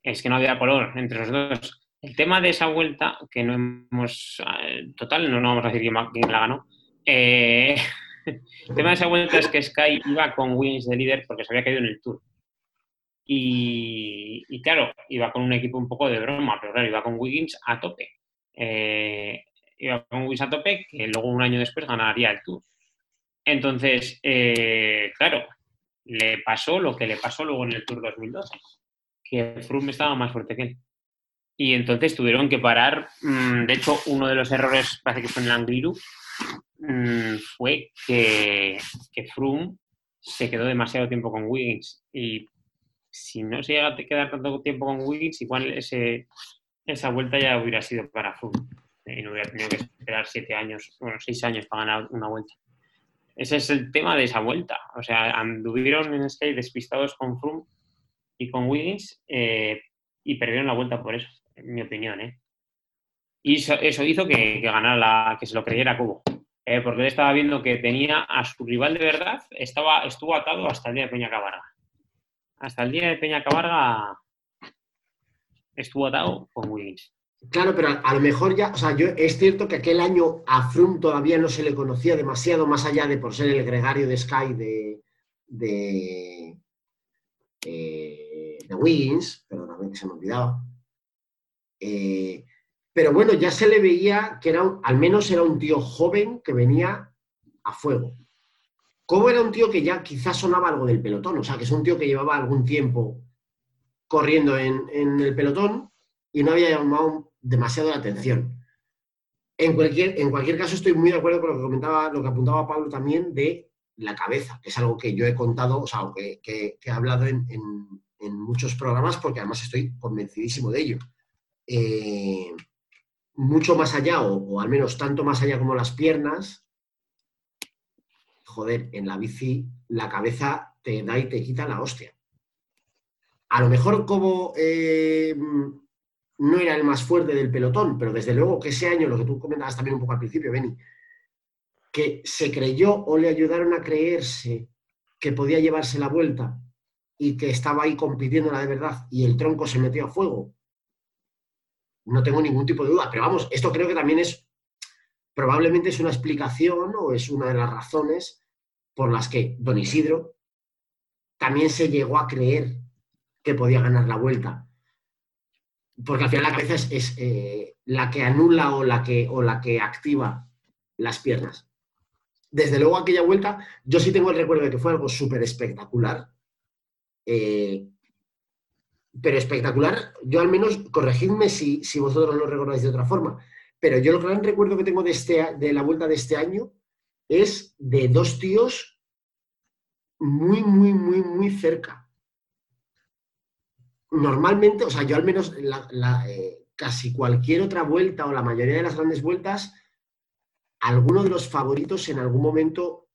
es que no había color entre los dos. El tema de esa vuelta, que no hemos, eh, total, no, no, vamos a decir quién, la ganó, eh, [laughs] el tema de esa vuelta es que Sky iba con Wins de líder porque se había caído en el Tour. Y, y, claro, iba con un equipo un poco de broma, pero claro, iba con Wiggins a tope. Eh, iba con Wiggins a tope, que luego un año después ganaría el Tour. Entonces, eh, claro, le pasó lo que le pasó luego en el Tour 2012, que Froome estaba más fuerte que él. Y entonces tuvieron que parar. Mmm, de hecho, uno de los errores, parece que fue en el Angliru, mmm, fue que, que se quedó demasiado tiempo con Wiggins. Y si no se llega a quedar tanto tiempo con Wiggins, igual ese, esa vuelta ya hubiera sido para Froome y no hubiera tenido que esperar siete años, bueno, seis años para ganar una vuelta. Ese es el tema de esa vuelta. O sea, anduvieron en Sky despistados con Froome y con Wiggins eh, y perdieron la vuelta por eso, en mi opinión. ¿eh? Y eso, hizo que, que, ganara la, que se lo creyera Cubo. Eh, porque él estaba viendo que tenía a su rival de verdad, estaba, estuvo atado hasta el día de Peña Cabarga hasta el día de Peña Cabarga estuvo atado con Wiggins. Claro, pero a, lo mejor ya, o sea, yo es cierto que aquel año a Froome todavía no se le conocía demasiado, más allá de por ser el gregario de Sky de, de, de, de Wiggins, perdóname que se me olvidaba. Eh, pero bueno, ya se le veía que era, al menos era un tío joven que venía a fuego. Como era un tío que ya quizás sonaba algo del pelotón, o sea, que es un tío que llevaba algún tiempo corriendo en, el pelotón y no había llamado demasiado la atención. En cualquier, en cualquier caso, estoy muy de acuerdo con lo que comentaba, lo que apuntaba Pablo también de la cabeza, que es algo que yo he contado, o sea, que, que- he hablado en muchos programas, porque además estoy convencidísimo de ello. Eh, mucho más allá, o, al menos tanto más allá como las piernas, joder, en la bici la cabeza te da y te quita la hostia. A lo mejor como eh, no era el más fuerte del pelotón, pero desde luego que ese año, lo que tú comentabas también un poco al principio, Beni, que se creyó o le ayudaron a creerse que podía llevarse la vuelta y que estaba ahí compitiendo la de verdad y el tronco se metió a fuego. No tengo ningún tipo de duda, pero vamos, esto creo que también es, probablemente es una explicación o es una de las razones por las que Don Isidro también se llegó a creer que podía ganar la vuelta. Porque al final la cabeza es, eh, la que anula o la que, o la que activa las piernas. Desde luego aquella vuelta, yo sí tengo el recuerdo de que fue algo súper espectacular. eh, pero espectacular, yo al menos, corregidme si, si vosotros lo recordáis de otra forma, pero yo el gran recuerdo que tengo de, este, de la vuelta de este año es de dos tíos muy, muy, muy, muy cerca. Normalmente, o sea, yo al menos la, eh, casi cualquier otra vuelta o la mayoría de las grandes vueltas, alguno de los favoritos en algún momento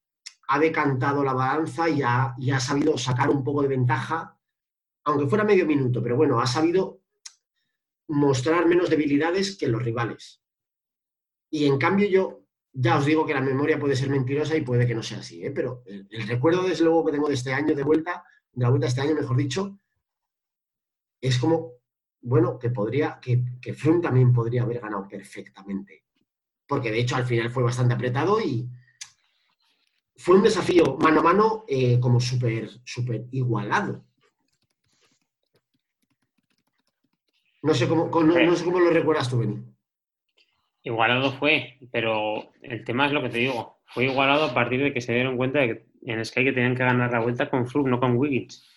ha decantado la balanza y ha, y ha sabido sacar un poco de ventaja, aunque fuera medio minuto, pero bueno, ha sabido mostrar menos debilidades que los rivales. Y en cambio yo ya os digo que la memoria puede ser mentirosa y puede que no sea así, ¿eh? pero el, recuerdo desde luego que tengo de este año de vuelta, de la vuelta este año, mejor dicho, es como, bueno, que podría, que, que también podría haber ganado perfectamente. Porque de hecho al final fue bastante apretado y fue un desafío mano a mano eh, como súper, súper igualado. No sé cómo, no, no sé cómo lo recuerdas tú, Beni. Igualado fue, pero el tema es lo que te digo. Fue igualado a partir de que se dieron cuenta de que en Sky que tenían que ganar la vuelta con Froome, no con Wiggins.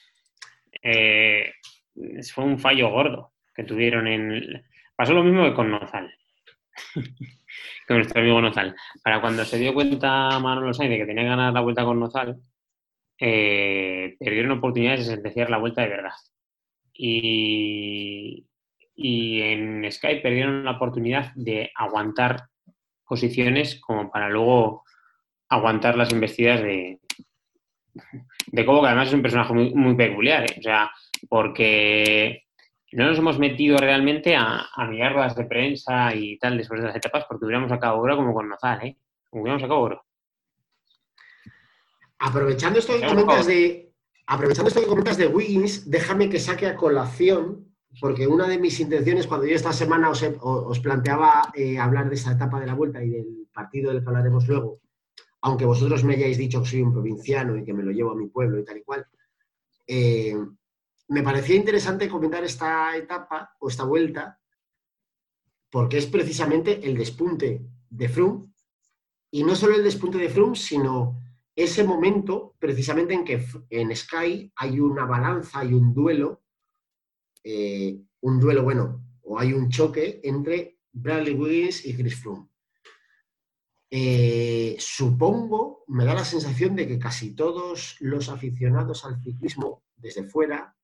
Eh, fue un fallo gordo que tuvieron en... Pasó lo mismo que con Nozal. [laughs] con nuestro amigo Nozal. Para cuando se dio cuenta Manolo Sainz de que tenía que ganar la vuelta con Nozal, eh, perdieron oportunidades de sentenciar la vuelta de verdad. Y, y en Sky perdieron la oportunidad de aguantar posiciones como para luego aguantar las investidas de, de Cobo, que además es un personaje muy, muy peculiar, ¿eh? o sea, porque no nos hemos metido realmente a, a mirar ruedas de prensa y tal después de las etapas, porque hubiéramos sacado oro como con Nozal, ¿eh? Hubiéramos sacado oro. Aprovechando esto que comentas de, aprovechando esto que comentas de Wiggins, déjame que saque a colación, porque una de mis intenciones cuando yo esta semana os, planteaba eh, hablar de esa etapa de la vuelta y del partido del que hablaremos luego, aunque vosotros me hayáis dicho que soy un provinciano y que me lo llevo a mi pueblo y tal y cual, eh, me parecía interesante comentar esta etapa o esta vuelta, porque es precisamente el despunte de Froome, y no solo el despunte de Froome, sino ese momento precisamente en que en Sky hay una balanza, hay un duelo, eh, un duelo bueno, o hay un choque entre Bradley Wiggins y Chris Froome. Eh, supongo, me da la sensación de que casi todos los aficionados al ciclismo desde fuera,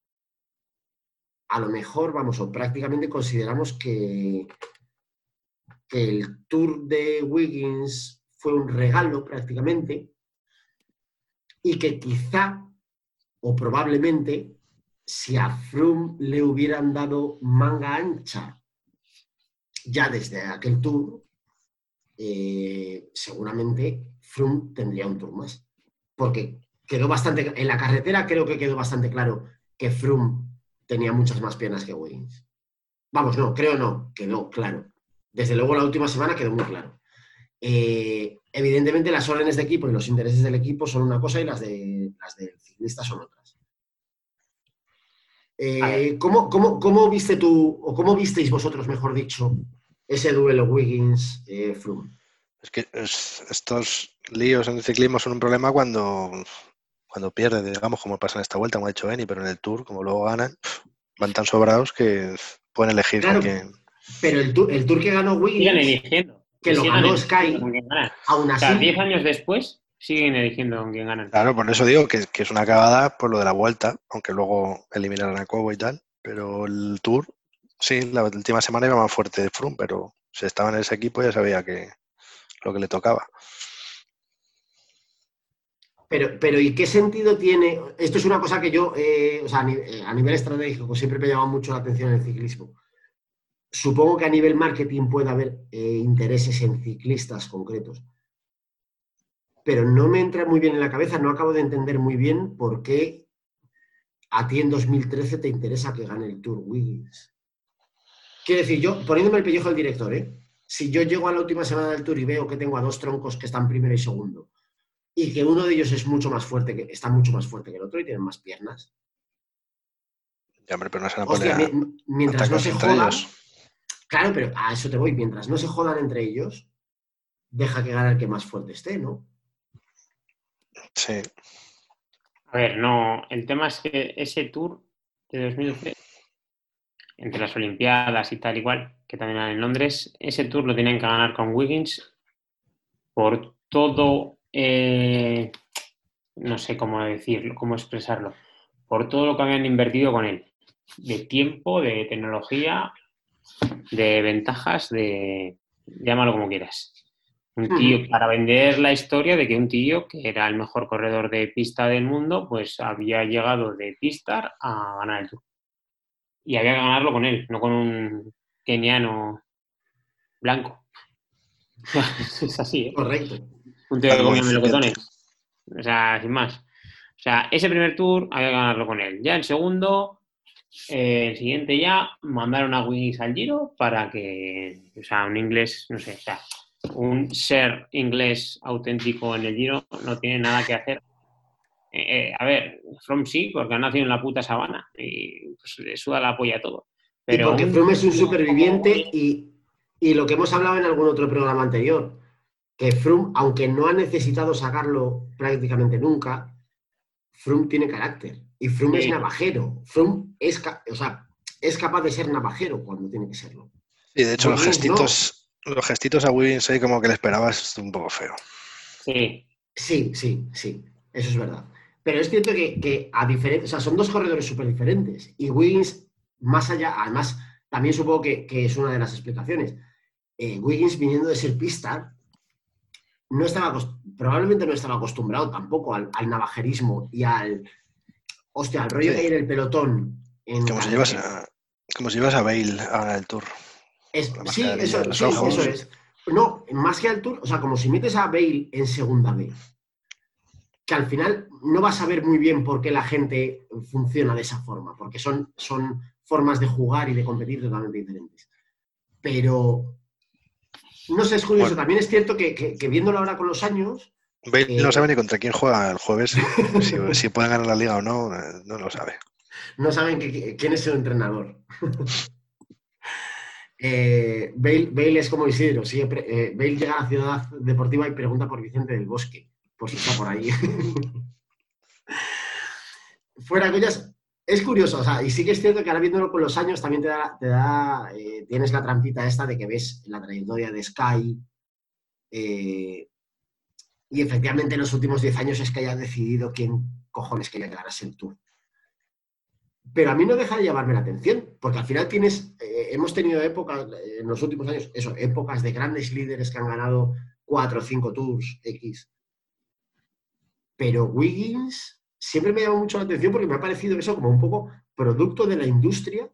a lo mejor, vamos, o prácticamente consideramos que, que el Tour de Wiggins fue un regalo prácticamente y que quizá o probablemente si a Froome le hubieran dado manga ancha ya desde aquel tour, eh, seguramente Froome tendría un tour más. Porque quedó bastante, en la carretera creo que quedó bastante claro que Froome tenía muchas más piernas que Wiggins. Vamos, no, creo no, quedó claro. Desde luego la última semana quedó muy claro. Eh, evidentemente las órdenes de equipo y los intereses del equipo son una cosa y las, de, las del ciclista son otras. Eh. ¿cómo, cómo, cómo viste tú, o cómo visteis vosotros, mejor dicho, ese duelo Wiggins-Froome? Es que es- estos líos en el ciclismo son un problema cuando, cuando pierde, digamos, como pasa en esta vuelta, como ha dicho Beni, pero en el Tour, como luego ganan, van tan sobrados que pueden elegir Claro. con quién. Pero el, tour, el tour que ganó Siguen Wiggins, eligiendo. que lo ganó Sky. aún O sea, así, 10 años después, siguen eligiendo con quién ganan. Claro, por eso digo que, que es una cagada por lo de la vuelta, aunque luego eliminaron a Cobo y tal, pero el Tour, sí, la última semana iba más fuerte de Froome, pero si estaba en ese equipo ya sabía que lo que le tocaba. Pero, pero ¿y qué sentido tiene? Esto es una cosa que yo, eh, o sea, a, ni- eh, a nivel estratégico, siempre me llama mucho la atención en el ciclismo. Supongo que a nivel marketing puede haber eh, intereses en ciclistas concretos. Pero no me entra muy bien en la cabeza, no acabo de entender muy bien por qué a ti en 2013 te interesa que gane el Tour Wiggins. Quiero decir, yo, poniéndome el pellejo del director, ¿eh? si yo llego a la última semana del Tour y veo que tengo a dos troncos que están primero y segundo, y que uno de ellos es mucho más fuerte, que está mucho más fuerte que el otro y tienen más piernas. Ya, hombre, pero no se Hostia, mientras no se jodan, ellos. claro, pero a eso te voy, mientras no se jodan entre ellos, deja que gane el que más fuerte esté, ¿no? Sí, A ver, no, el tema es que ese tour de 2013, entre las Olimpiadas y tal igual, que también eran en Londres, ese tour lo tienen que ganar con Wiggins por todo, eh, no sé cómo decirlo, cómo expresarlo, por todo lo que habían invertido con él, de tiempo, de tecnología, de ventajas, de llámalo como quieras. Un tío, para vender la historia de que un tío que era el mejor corredor de pista del mundo, pues había llegado de pista a ganar el Tour. Y había que ganarlo con él, no con un keniano blanco. [laughs] es así, ¿eh? Correcto. Un tío que incipiente. melocotones. O sea, sin más. O sea, ese primer tour había que ganarlo con él. Ya el segundo, eh, el siguiente ya, mandaron a Wiggins al Giro para que, o sea, un inglés, no sé, o sea, un ser inglés auténtico en el Giro no tiene nada que hacer. Eh, eh, a ver, From sí, porque ha nacido en la puta sabana y pues, le suda la polla a todo. Y porque Froome es un superviviente y, y lo que hemos hablado en algún otro programa anterior, que Froome, aunque no ha necesitado sacarlo prácticamente nunca, Froome tiene carácter. Y Froome Sí. es navajero. Froome es, o sea, es capaz de ser navajero cuando tiene que serlo. Y de hecho los gestitos, los gestitos a Wiggins ahí como que le esperabas un poco feo. Sí, Sí, sí, sí, eso es verdad. Pero es cierto que, que a diferencia, o sea, son dos corredores súper diferentes. Y Wiggins, más allá, además, también supongo que, que es una de las explicaciones. Eh, Wiggins, viniendo de ser pista, no estaba, probablemente no estaba acostumbrado tampoco al, al navajerismo y al, hostia, al rollo Sí. hay en el pelotón. en Como si llevas a, como si llevas a Bale a ganar el Tour. Es- sí, eso, sí, eso es. No, más que al Tour, o sea, como si metes a Bale en segunda B, que al final no vas a ver muy bien por qué la gente funciona de esa forma, porque son, son formas de jugar y de competir totalmente diferentes. Pero, no sé, es curioso. Bueno. También es cierto que, que- que viéndolo ahora con los años, Bale Eh, no sabe ni contra quién juega el jueves, [laughs] si, si pueden ganar la liga o no, eh, no lo sabe. no saben que- quién es su entrenador. [laughs] Eh, Bale, es como Isidro, sigue pre- eh, Bale llega a la ciudad deportiva y pregunta por Vicente del Bosque, por si está por ahí. [laughs] Fuera coñas, es curioso, o sea, y sí que es cierto que ahora viéndolo con los años también te da, te da, eh, tienes la trampita esta de que ves la trayectoria de Sky eh, y efectivamente en los últimos 10 años es que haya decidido quién cojones quería que ganase el Tour. Pero a mí no deja de llamarme la atención, porque al final tienes, eh, hemos tenido épocas, eh, en los últimos años, eso, épocas de grandes líderes que han ganado cuatro o cinco tours X. Pero Wiggins siempre me llama mucho la atención porque me ha parecido eso como un poco producto de la industria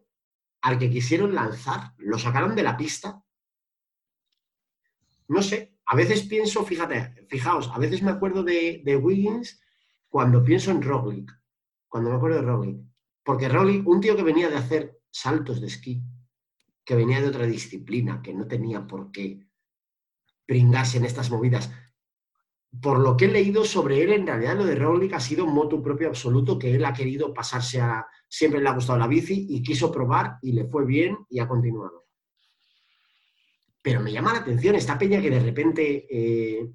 al que quisieron lanzar. Lo sacaron de la pista. No sé, a veces pienso, fíjate, fijaos, a veces me acuerdo de, de Wiggins cuando pienso en Roglic. Cuando me acuerdo de Roglic. Porque Roglic, un tío que venía de hacer saltos de esquí, que venía de otra disciplina, que no tenía por qué pringarse en estas movidas, por lo que he leído sobre él, en realidad lo de Roglic ha sido un moto propio absoluto, que él ha querido pasarse a... Siempre le ha gustado la bici y quiso probar y le fue bien y ha continuado. Pero me llama la atención esta peña que de repente, eh,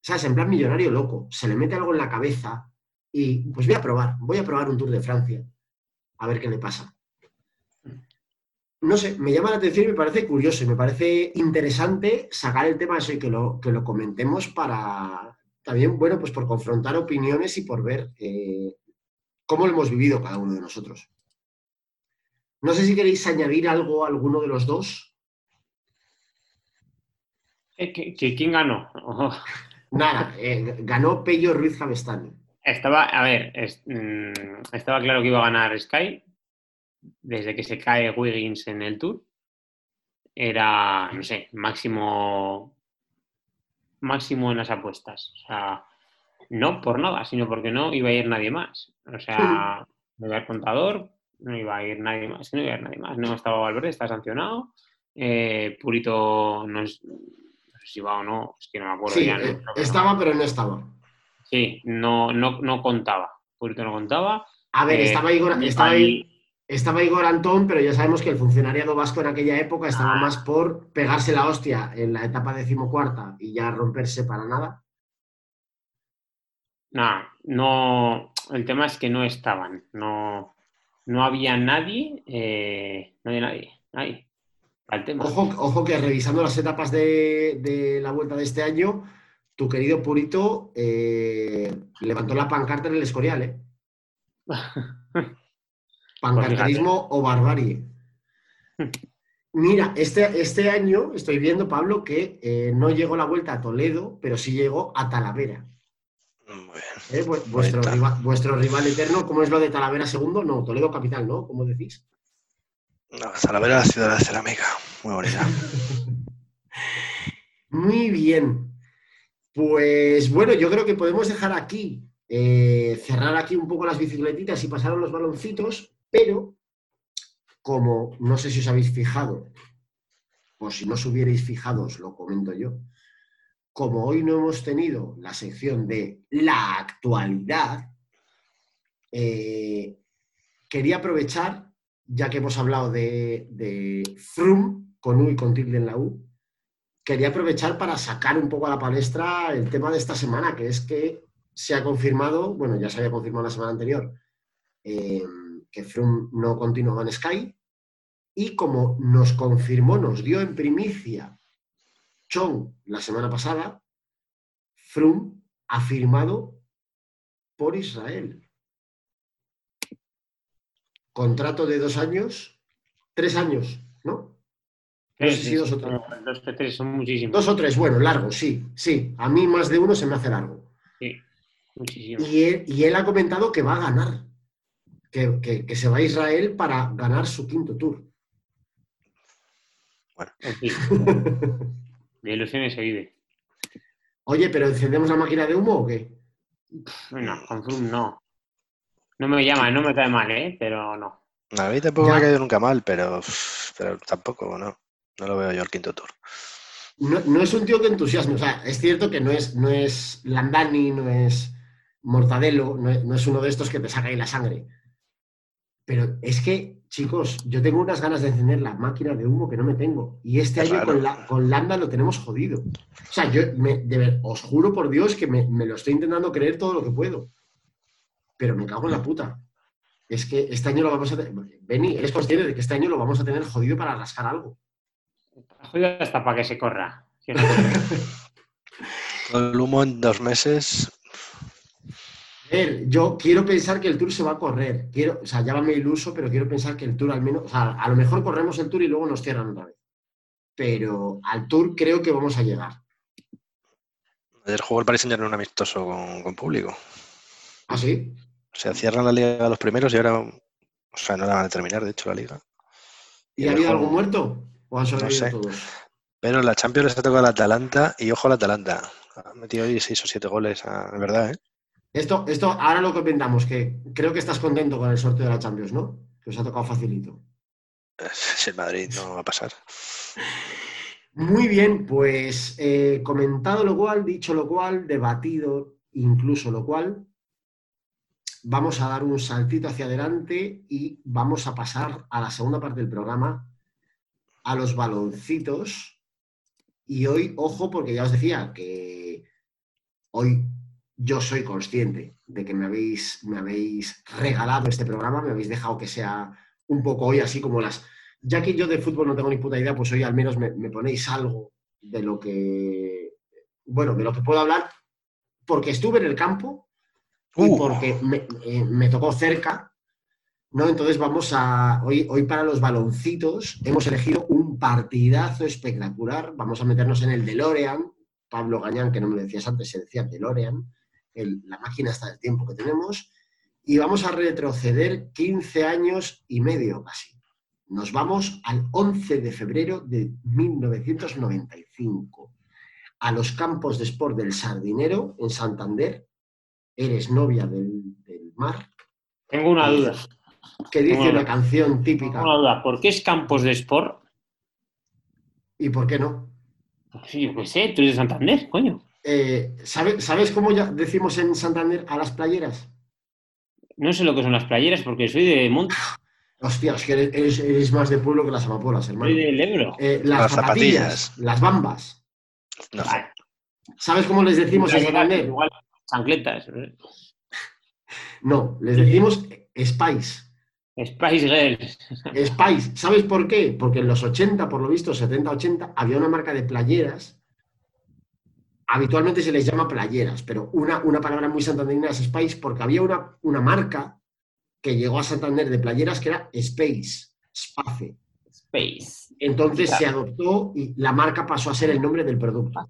¿sabes? En plan millonario loco, se le mete algo en la cabeza y pues voy a probar, voy a probar un Tour de Francia, a ver qué le pasa. No sé, me llama la atención y me parece curioso y me parece interesante sacar el tema eso y que lo, que lo comentemos para también, bueno, pues por confrontar opiniones y por ver eh, cómo lo hemos vivido cada uno de nosotros. No sé si queréis añadir algo a alguno de los dos. ¿qui- qui- ¿Quién ganó? Nada, eh, ganó Pello Ruiz Javestani. Estaba, a ver, es- mm, estaba claro que iba a ganar Sky desde que se cae Wiggins en el Tour. Era, no sé, máximo máximo en las apuestas. O sea, no por nada, sino porque no iba a ir nadie más. O sea, no iba a ir contador, no iba a ir nadie más, no iba a ir nadie más. No estaba Valverde, está sancionado. Eh, Purito no, es, no sé si va o no, es que no me acuerdo Sí, ya. eh, no. estaba, pero no estaba. Sí, no, no, no contaba. Purito no contaba. A ver, Eh, estaba Igor, estaba, ahí- estaba Igor Antón, pero ya sabemos que el funcionariado vasco en aquella época estaba Ah. más por pegarse la hostia en la etapa decimocuarta y ya romperse para nada. Nada, no. El tema es que no estaban. No, no había nadie. eh, no había nadie. Nadie. Tema. Ojo, ojo que revisando las etapas de, de la vuelta de este año, tu querido Purito eh, levantó la pancarta en el Escorial, ¿eh? [laughs] Pancarterismo o barbarie. Mira, este, este año estoy viendo, Pablo, que eh, no llegó la vuelta a Toledo, pero sí llegó a Talavera. Muy bien. ¿eh? Vu- Vuestro, Bonita. rival, vuestro rival eterno, ¿cómo es lo de Talavera segundo? No, Toledo capital, ¿no? ¿Cómo decís? No, Talavera, la ciudad de la cerámica. Muy bonita. [laughs] Muy bien. Pues bueno, yo creo que podemos dejar aquí, eh, cerrar aquí un poco las bicicletitas y pasar a los baloncitos, pero como no sé si os habéis fijado, o si no os hubierais fijado, os lo comento yo, como hoy no hemos tenido la sección de la actualidad, eh, quería aprovechar, ya que hemos hablado de, de Froome con U y con tilde en la U, quería aprovechar para sacar un poco a la palestra el tema de esta semana, que es que se ha confirmado, bueno, ya se había confirmado la semana anterior, eh, que Froome no continuaba en Sky, y como nos confirmó, nos dio en primicia Chong la semana pasada, Froome ha firmado por Israel. Contrato de dos años, tres años, ¿no? No sé si dos o tres. Dos o tres son muchísimos. Dos o tres, bueno, largo, sí, sí. A mí más de uno se me hace largo. Sí. Y él, y él ha comentado que va a ganar, que, que- que se va a Israel para ganar su quinto tour. En fin, [laughs] de ilusiones se vive. Oye, pero ¿encendemos la máquina de humo o qué? No, con Froome no. No me llama, no me cae mal, ¿eh? Pero no. A mí tampoco Ya. me ha caído nunca mal, pero, pero tampoco, no. No lo veo yo el quinto tour. No, no es un tío que entusiasme. O sea, es cierto que no es, no es Landani, no es Mortadelo, no es, no es uno de estos que te saca ahí la sangre. Pero es que, chicos, yo tengo unas ganas de encender la máquina de humo que no me tengo. Y este Es año raro. con, la, con Landa lo tenemos jodido. O sea, yo me- de ver- os juro por Dios que me, me lo estoy intentando creer todo lo que puedo. Pero me cago en la puta. Es que este año lo vamos a tener. Benny, eres consciente de que este año lo vamos a tener jodido para rascar algo. Jodido hasta para que se corra. [laughs] Con el humo en dos meses, A ver, yo quiero pensar que el Tour se va a correr. Quiero, o sea, llámame iluso, pero quiero pensar que el Tour al menos, o sea, a lo mejor corremos el Tour y luego nos cierran otra vez. Pero al Tour creo que vamos a llegar. ayer jugó el Paris Saint Germain un amistoso con, con público. ¿Ah, sí? O sea, cierran la liga a los primeros y ahora, o sea, no la van a terminar, de hecho, la liga. ¿Y, Y ha habido algún muerto? ¿O han sobrevivido sé. todos? Pero la Champions les ha tocado al Atalanta y ojo al Atalanta. Ha metido hoy seis o siete goles, ah, de verdad, ¿eh? Esto, esto, ahora lo comentamos, que creo que estás contento con el sorteo de la Champions, ¿no? Que os ha tocado facilito. [laughs] Si el Madrid no va a pasar. Muy bien, pues eh, comentado lo cual, dicho lo cual, debatido incluso lo cual, vamos a dar un saltito hacia adelante y vamos a pasar a la segunda parte del programa, a los baloncitos. Y hoy, ojo, porque ya os decía que hoy yo soy consciente de que me habéis, me habéis regalado este programa, me habéis dejado que sea un poco hoy así como las... Ya que yo de fútbol no tengo ni puta idea, pues hoy al menos me, me ponéis algo de lo que... Bueno, de lo que puedo hablar, porque estuve en el campo y porque me, eh, me tocó cerca, ¿no? Entonces vamos a... Hoy, hoy para los baloncitos hemos elegido un partidazo espectacular. Vamos a meternos en el DeLorean. Pablo Gañán, que no me lo decías antes, se decía DeLorean, el- la máquina hasta el tiempo que tenemos. Y vamos a retroceder 15 años y medio casi. Nos vamos al 11 de febrero de 1995 a los campos de sport del Sardinero en Santander. Eres novia del, del mar. Tengo una duda. Que dice Bueno. una canción típica. Tengo una duda. ¿Por qué es campos de sport? ¿Y por qué no? Pues yo qué sé, tú eres de Santander, coño. Eh, ¿sabe- ¿Sabes cómo ya decimos en Santander a las playeras? No sé lo que son las playeras porque soy de Monte, Hostia, es que eres, más de pueblo que las amapolas, hermano. soy del Ebro. Eh, las, Las zapatillas, zapatillas. las bambas. No. ¿Sabes cómo les decimos en Santander? Igual, chancletas. No, [laughs] les decimos Spice. Spice Girls. Spice. ¿Sabes por qué? Porque en los 80, por lo visto, 70, 80, había una marca de playeras. Habitualmente se les llama playeras, pero una, una palabra muy santanderina es Spice porque había una, una marca que llegó a Santander de playeras que era Space, Space. Space. Entonces Claro. se adoptó y la marca pasó a ser el nombre del producto.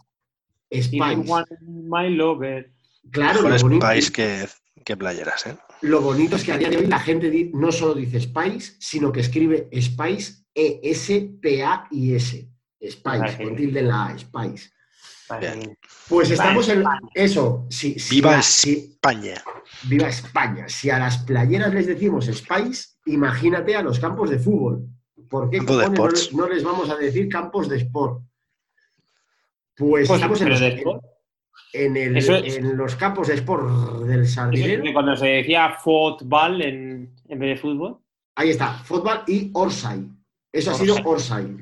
Want my lover. Claro, lo Spice que, que playeras, ¿eh? Lo bonito es que a día de hoy la gente no solo dice Spice, sino que escribe Spice, E E-S-P-A-I-S. Spice, con tilde en la A, Spice. Pues estamos en España. eso. Si, si Viva la- si- España. viva España. Si a las playeras les decimos Spice, imagínate a los campos de fútbol. ¿Por qué de no, les vamos a decir campos de sport? Pues, Pues, estamos en de sport. En el- es- en los campos de sport del es Sardinero. cuando se decía fútbol en, en vez de fútbol. Ahí está, fútbol y Orsay. Eso ha Orsay. sido Orsay.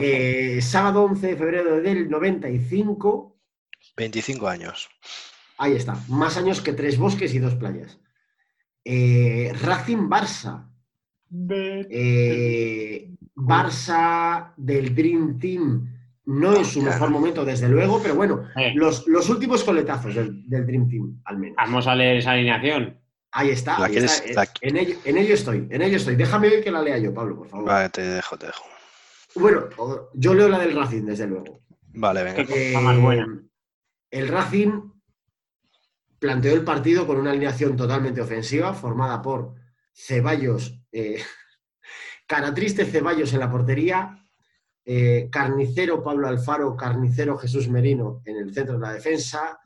Eh, sábado 11 de febrero del 95. 25 años. Ahí está, más años que tres bosques y dos playas. Eh, Racing Barça. Eh, Barça del Dream Team no en su Claro. mejor momento, desde luego, pero bueno, Eh, los, los últimos coletazos del, del Dream Team, al menos. vamos a leer esa alineación. Ahí está, ¿La ahí está. Eh, En, ello, en ello estoy, en ello estoy. Déjame que la lea yo, Pablo, por favor. Vale, te dejo, te dejo. Bueno, yo leo la del Racing, desde luego. Vale, venga. Cosa más buena. El Racing planteó el partido con una alineación totalmente ofensiva, formada por Ceballos, eh, [laughs] cara triste Ceballos en la portería, eh, Carnicero Pablo Alfaro, Carnicero Jesús Merino en el centro de la defensa,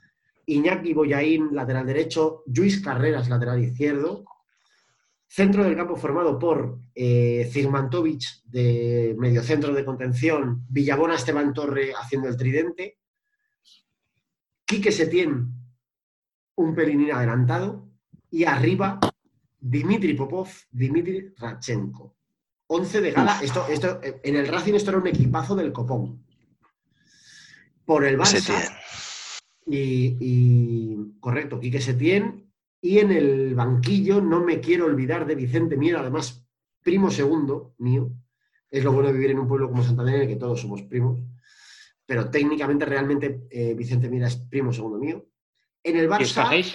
Iñaki Boyaín, lateral derecho, Luis Carreras, lateral izquierdo, centro del campo formado por eh, de mediocentro de contención, Villabona Esteban Torre haciendo el tridente, Quique Setién un pelinín adelantado y arriba Dimitri Popov, Dimitri Rachenko. 11 de gala. Esto, esto, eh, en el Racing esto era un equipazo del copón. Por el Barça. Y, y- correcto, Quique Setién. Y en el banquillo no me quiero olvidar de Vicente Mier, además primo segundo mío. Es lo bueno de vivir en un pueblo como Santander en el que todos somos primos. Pero técnicamente, realmente, eh, Vicente Miera es primo segundo mío. En el ¿Y os Barça.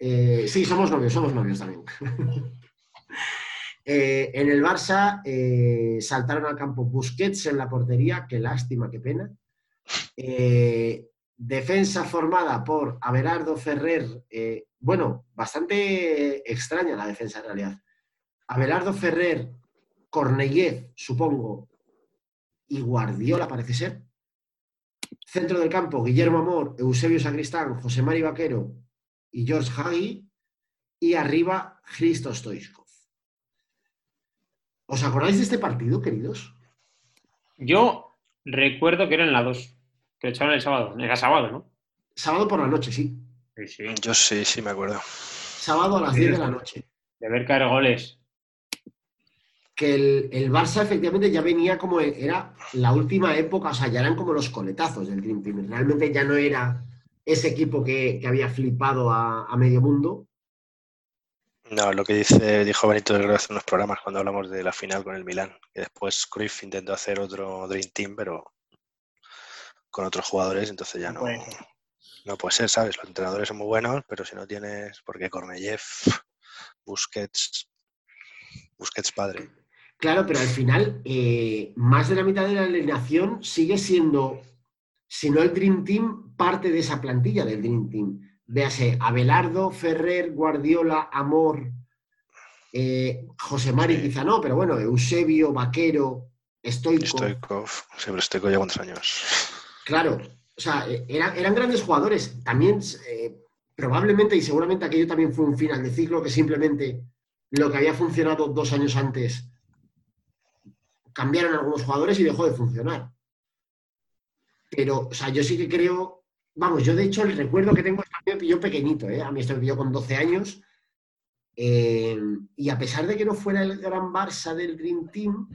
Eh, sí, somos novios, somos novios también. [laughs] Eh, en el Barça eh, saltaron al campo Busquets en la portería, qué lástima, qué pena. Eh, defensa formada por Abelardo Ferrer, bueno, bastante extraña la defensa en realidad. Abelardo Ferrer, Cornellez, supongo, y Guardiola parece ser. Centro del campo, Guillermo Amor, Eusebio Sacristán, José Mari Vaquero y George Hagi. Y arriba, Christo Stoichkov. ¿Os acordáis de este partido, queridos? Yo recuerdo que era en la 2, que lo echaron el sábado. Era sábado, ¿no? Sábado por la noche, sí. Sí, sí. Yo sí, sí me acuerdo. Sábado a las 10 de la noche. De ver caer goles. que el, el Barça efectivamente ya venía como era la última época, o sea, ya eran como los coletazos del Dream Team. Realmente ya no era ese equipo que, que había flipado a, a medio mundo. No, lo que dice, dijo Benito Gro hace unos programas cuando hablamos de la final con el Milán, que después Cruyff intentó hacer otro Dream Team, pero con otros jugadores, entonces ya no, no puede ser, ¿sabes? Los entrenadores son muy buenos, pero si no tienes, porque Korneyev, Busquets, Busquets padre. Claro, pero al final, eh, más de la mitad de la alineación sigue siendo, si no el Dream Team, parte de esa plantilla del Dream Team. Véase, Abelardo, Ferrer, Guardiola, Amor, eh, José Mari Sí. quizá no, pero bueno, Eusebio, Vaquero, Stoico. Stoikov, siempre Stoikov ya cuántos años. Claro, o sea, eh, era- eran grandes jugadores. También, eh, probablemente y seguramente aquello también fue un final de ciclo que simplemente lo que había funcionado dos años antes cambiaron algunos jugadores y dejó de funcionar. Pero, o sea, yo sí que creo, vamos, yo de hecho el recuerdo que tengo, a mí me pilló pequeñito, ¿eh? a mí esto me pilló con 12 años, eh, y a pesar de que no fuera el gran Barça del Dream Team,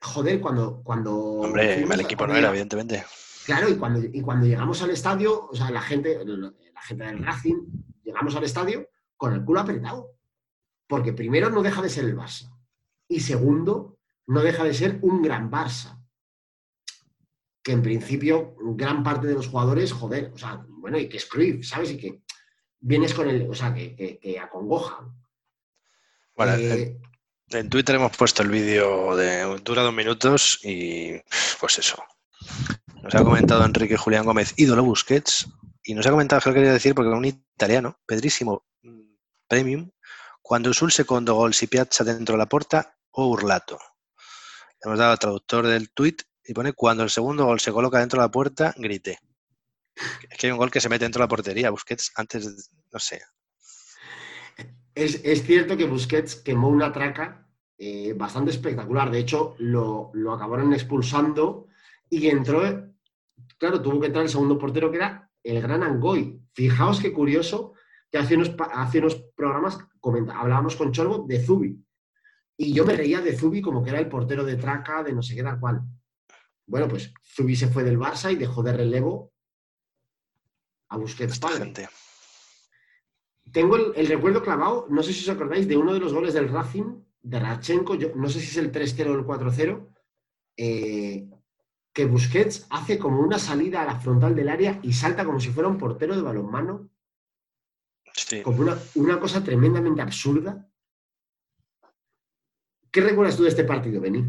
joder, cuando... cuando Hombre, a- equipo no era, evidentemente. Claro, y cuando, y cuando llegamos al estadio, o sea, la gente, la gente del Racing, llegamos al estadio con el culo apretado. Porque primero no deja de ser el Barça. Y segundo, no deja de ser un gran Barça. Que en principio, gran parte de los jugadores, joder, o sea, bueno, y que es Cruyff, ¿sabes? Y que vienes con el, o sea, que, que, que acongojan. Bueno, Eh, en, en Twitter hemos puesto el vídeo de dura dos minutos y pues eso. Nos ha comentado Enrique Julián Gómez, ídolo Busquets, y nos ha comentado que lo quería decir porque un italiano, Pedrísimo mm, Premium, cuando sul secondo gol si piazza dentro de la porta o urlato. Le hemos dado al traductor del tweet y pone cuando el segundo gol se coloca dentro de la puerta, grite. Es que hay un gol que se mete dentro de la portería, Busquets, antes, no sé. Es, es cierto que Busquets quemó una traca eh, bastante espectacular. De hecho, lo, lo acabaron expulsando y entró, claro, tuvo que entrar el segundo portero que era el gran Angoy. Fijaos qué curioso que hace unos, programas comenta- hablábamos con Cholvo de Zubi. Y yo me reía de Zubi como que era el portero de traca, de no sé qué tal cual. Bueno, pues Zubi se fue del Barça y dejó de relevo a Busquets padre. gente. Tengo el, el recuerdo clavado, no sé si os acordáis, de uno de los goles del Racing, de Rachenko, yo, no sé si es el 3-0 o el 4-0, eh, que Busquets hace como una salida a la frontal del área y salta como si fuera un portero de balonmano, Sí. como una, una cosa tremendamente absurda. ¿Qué recuerdas tú de este partido, Beni?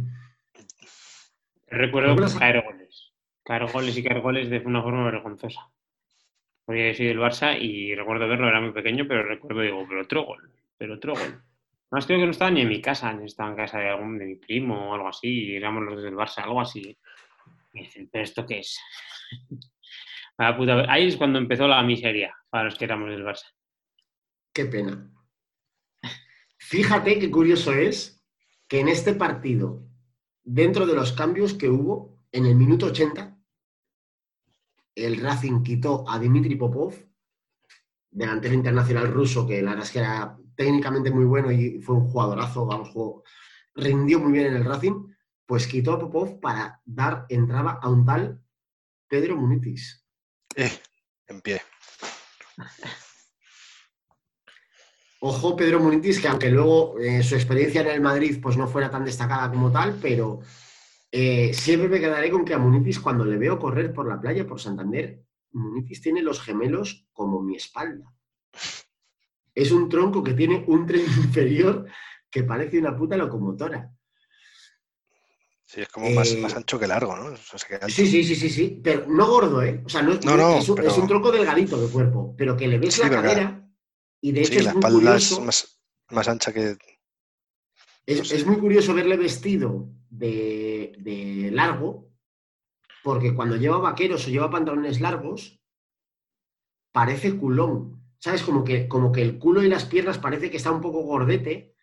Recuerdo Algunas- caer goles. Caer goles y caer goles de una forma vergonzosa. Porque soy del Barça y recuerdo verlo, era muy pequeño, pero recuerdo, digo, pero otro gol, pero otro gol. Más creo que no estaba ni en mi casa, ni estaba en casa de algún de mi primo o algo así, y éramos los del Barça, algo así. Y dicen, ¿pero esto qué es? [laughs] Ahí es cuando empezó la miseria para los que éramos del Barça. Qué pena. Fíjate qué curioso es que en este partido, dentro de los cambios que hubo, en el minuto 80, el Racing quitó a Dimitri Popov, delantero internacional ruso, que la verdad es que era técnicamente muy bueno y fue un jugadorazo, vamos, jugó- rindió muy bien en el Racing, pues quitó a Popov para dar entrada a un tal Pedro Munitis. Eh, en pie. [laughs] Ojo Pedro Munitis, que aunque luego eh, su experiencia en el Madrid pues no fuera tan destacada como tal, pero eh, siempre me quedaré con que a Munitis cuando le veo correr por la playa, por Santander, Munitis tiene los gemelos como mi espalda. Es un tronco que tiene un tren [laughs] inferior que parece una puta locomotora. Sí, es como más, Eh, más ancho que largo, ¿no? O sea, que alto. Sí, sí, sí, sí, sí, pero no gordo, ¿eh? O sea, no, No, no, es, un, pero- es un tronco delgadito de cuerpo, pero que le ves Sí, la cadera y de hecho Sí, es la muy espalda es curioso. más, más ancha que. Es, No sé. es muy curioso verle vestido de, de largo, porque cuando lleva vaqueros o lleva pantalones largos, parece culón. ¿Sabes? Como que, como que el culo y las piernas parece que está un poco gordete,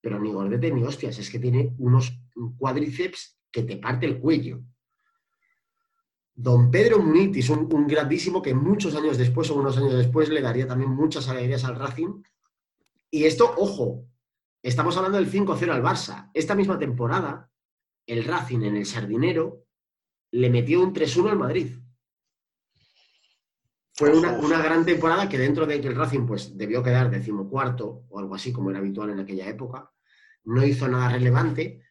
pero ni gordete ni hostias, es que tiene unos cuádriceps que te parte el cuello. Don Pedro Munitis, un, un grandísimo que muchos años después o unos años después le daría también muchas alegrías al Racing. Y esto, ojo, estamos hablando del 5-0 al Barça. Esta misma temporada, el Racing en el Sardinero le metió un 3-1 al Madrid. Fue una, una gran temporada que dentro de que el Racing pues, debió quedar decimocuarto o algo así como era habitual en aquella época, no hizo nada relevante,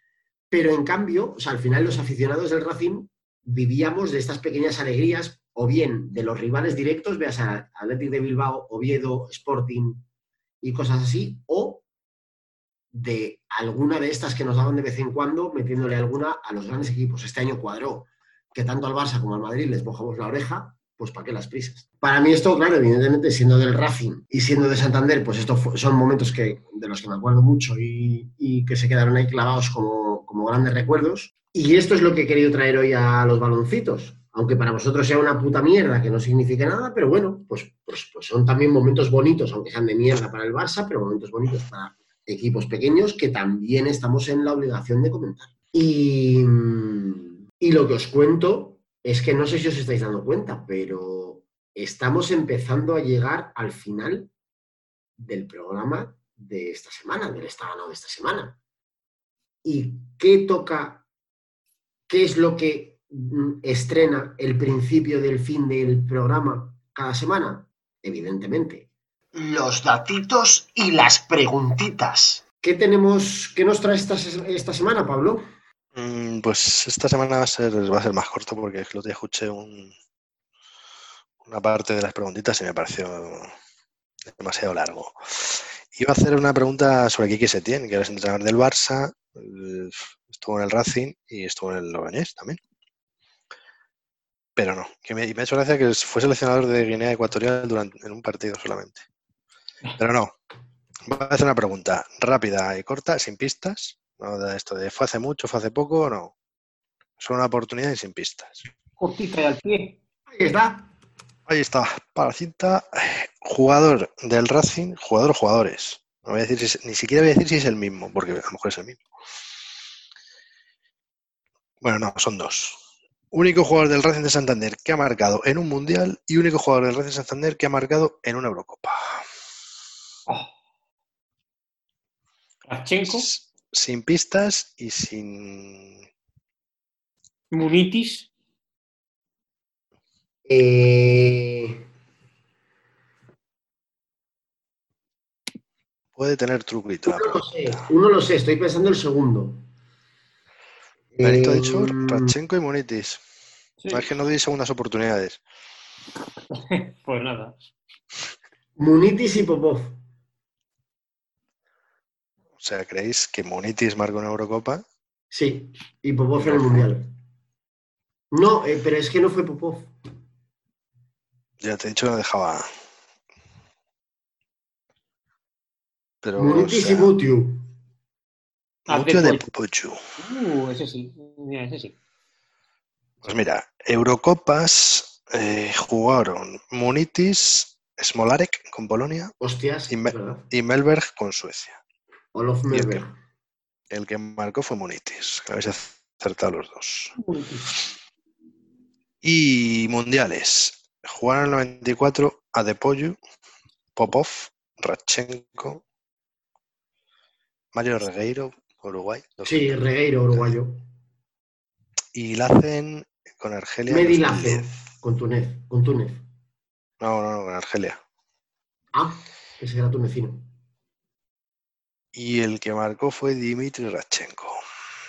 pero en cambio, o sea, al final los aficionados del Racing vivíamos de estas pequeñas alegrías o bien de los rivales directos, veas a Athletic de Bilbao, Oviedo, Sporting y cosas así, o de alguna de estas que nos daban de vez en cuando, metiéndole alguna a los grandes equipos. Este año cuadró que tanto al Barça como al Madrid les mojamos la oreja, pues ¿para qué las prisas? Para mí esto, claro, evidentemente, siendo del Racing y siendo de Santander, pues estos son momentos que, de los que me acuerdo mucho y, y que se quedaron ahí clavados como, como grandes recuerdos. Y esto es lo que he querido traer hoy a los baloncitos. Aunque para vosotros sea una puta mierda que no signifique nada, pero bueno, pues, pues, pues son también momentos bonitos, aunque sean de mierda para el Barça, pero momentos bonitos para equipos pequeños que también estamos en la obligación de comentar. Y, y lo que os cuento es que no sé si os estáis dando cuenta, pero estamos empezando a llegar al final del programa de esta semana, del estado de esta semana. ¿Y qué toca? ¿Qué es lo que mm, estrena el principio del fin del programa cada semana? Evidentemente, Los datitos y las preguntitas. ¿Qué tenemos, qué nos trae esta, esta semana, Pablo? Mm, Pues esta semana va a ser, va a ser más corto porque el otro día escuché un- una parte de las preguntitas y me pareció demasiado largo. Iba a hacer una pregunta sobre Quique Setién, que era el entrenador del Barça, estuvo en el Racing y estuvo en el Logroñés también. Pero no, que me, y me ha hecho gracia que fue seleccionador de Guinea Ecuatorial durante, en un partido solamente. Pero no, voy a hacer una pregunta rápida y corta, sin pistas. No de esto de fue hace mucho, fue hace poco, no. Solo una oportunidad y sin pistas. Cortita y al pie. Ahí está. Ahí está, para la cinta. Jugador del Racing, jugador o jugadores. No voy a decir si es- ni siquiera voy a decir si es el mismo, porque a lo mejor es el mismo. Bueno, no, son dos. Único jugador del Racing de Santander que ha marcado en un Mundial y único jugador del Racing de Santander que ha marcado en una Eurocopa. Oh. Sin pistas y sin... Munitis, Eh, Puede tener truquito la uno lo sé, pregunta. uno lo sé, estoy pensando el segundo. Benito ha Eh, dicho Rachenko y Munitis. Sí. No, es que no doy segundas oportunidades. [laughs] pues nada. Munitis y Popov. O sea, ¿creéis que Munitis marcó una Eurocopa? Sí, y Popov en el Mundial. No, eh, pero es que no fue Popov. Ya te he dicho que no dejaba. Pero. o Munitis sea, y Mutiu. Ah, Mucho de de Pocho. Pochu. Uh, ese sí. Mira, ese sí. Pues mira, Eurocopas eh, jugaron Munitis, Smolarek con Polonia Hostias, Y me- ¿verdad? y Melberg con Suecia. Olof el que marcó fue Munitis, habéis acertado los dos. Munitis. Y mundiales. Jugaron el 94 Adepoyu, Popov, Rachenko, Mario Regueiro, Uruguay. Sí. Regueiro, uruguayo. Y Lacen con Argelia. Medi 2010. Lazo, con Túnez. Con Túnez. No, no, no, con Argelia. Ah, ese era tunecino. Y el que marcó fue Dimitri Rachenko.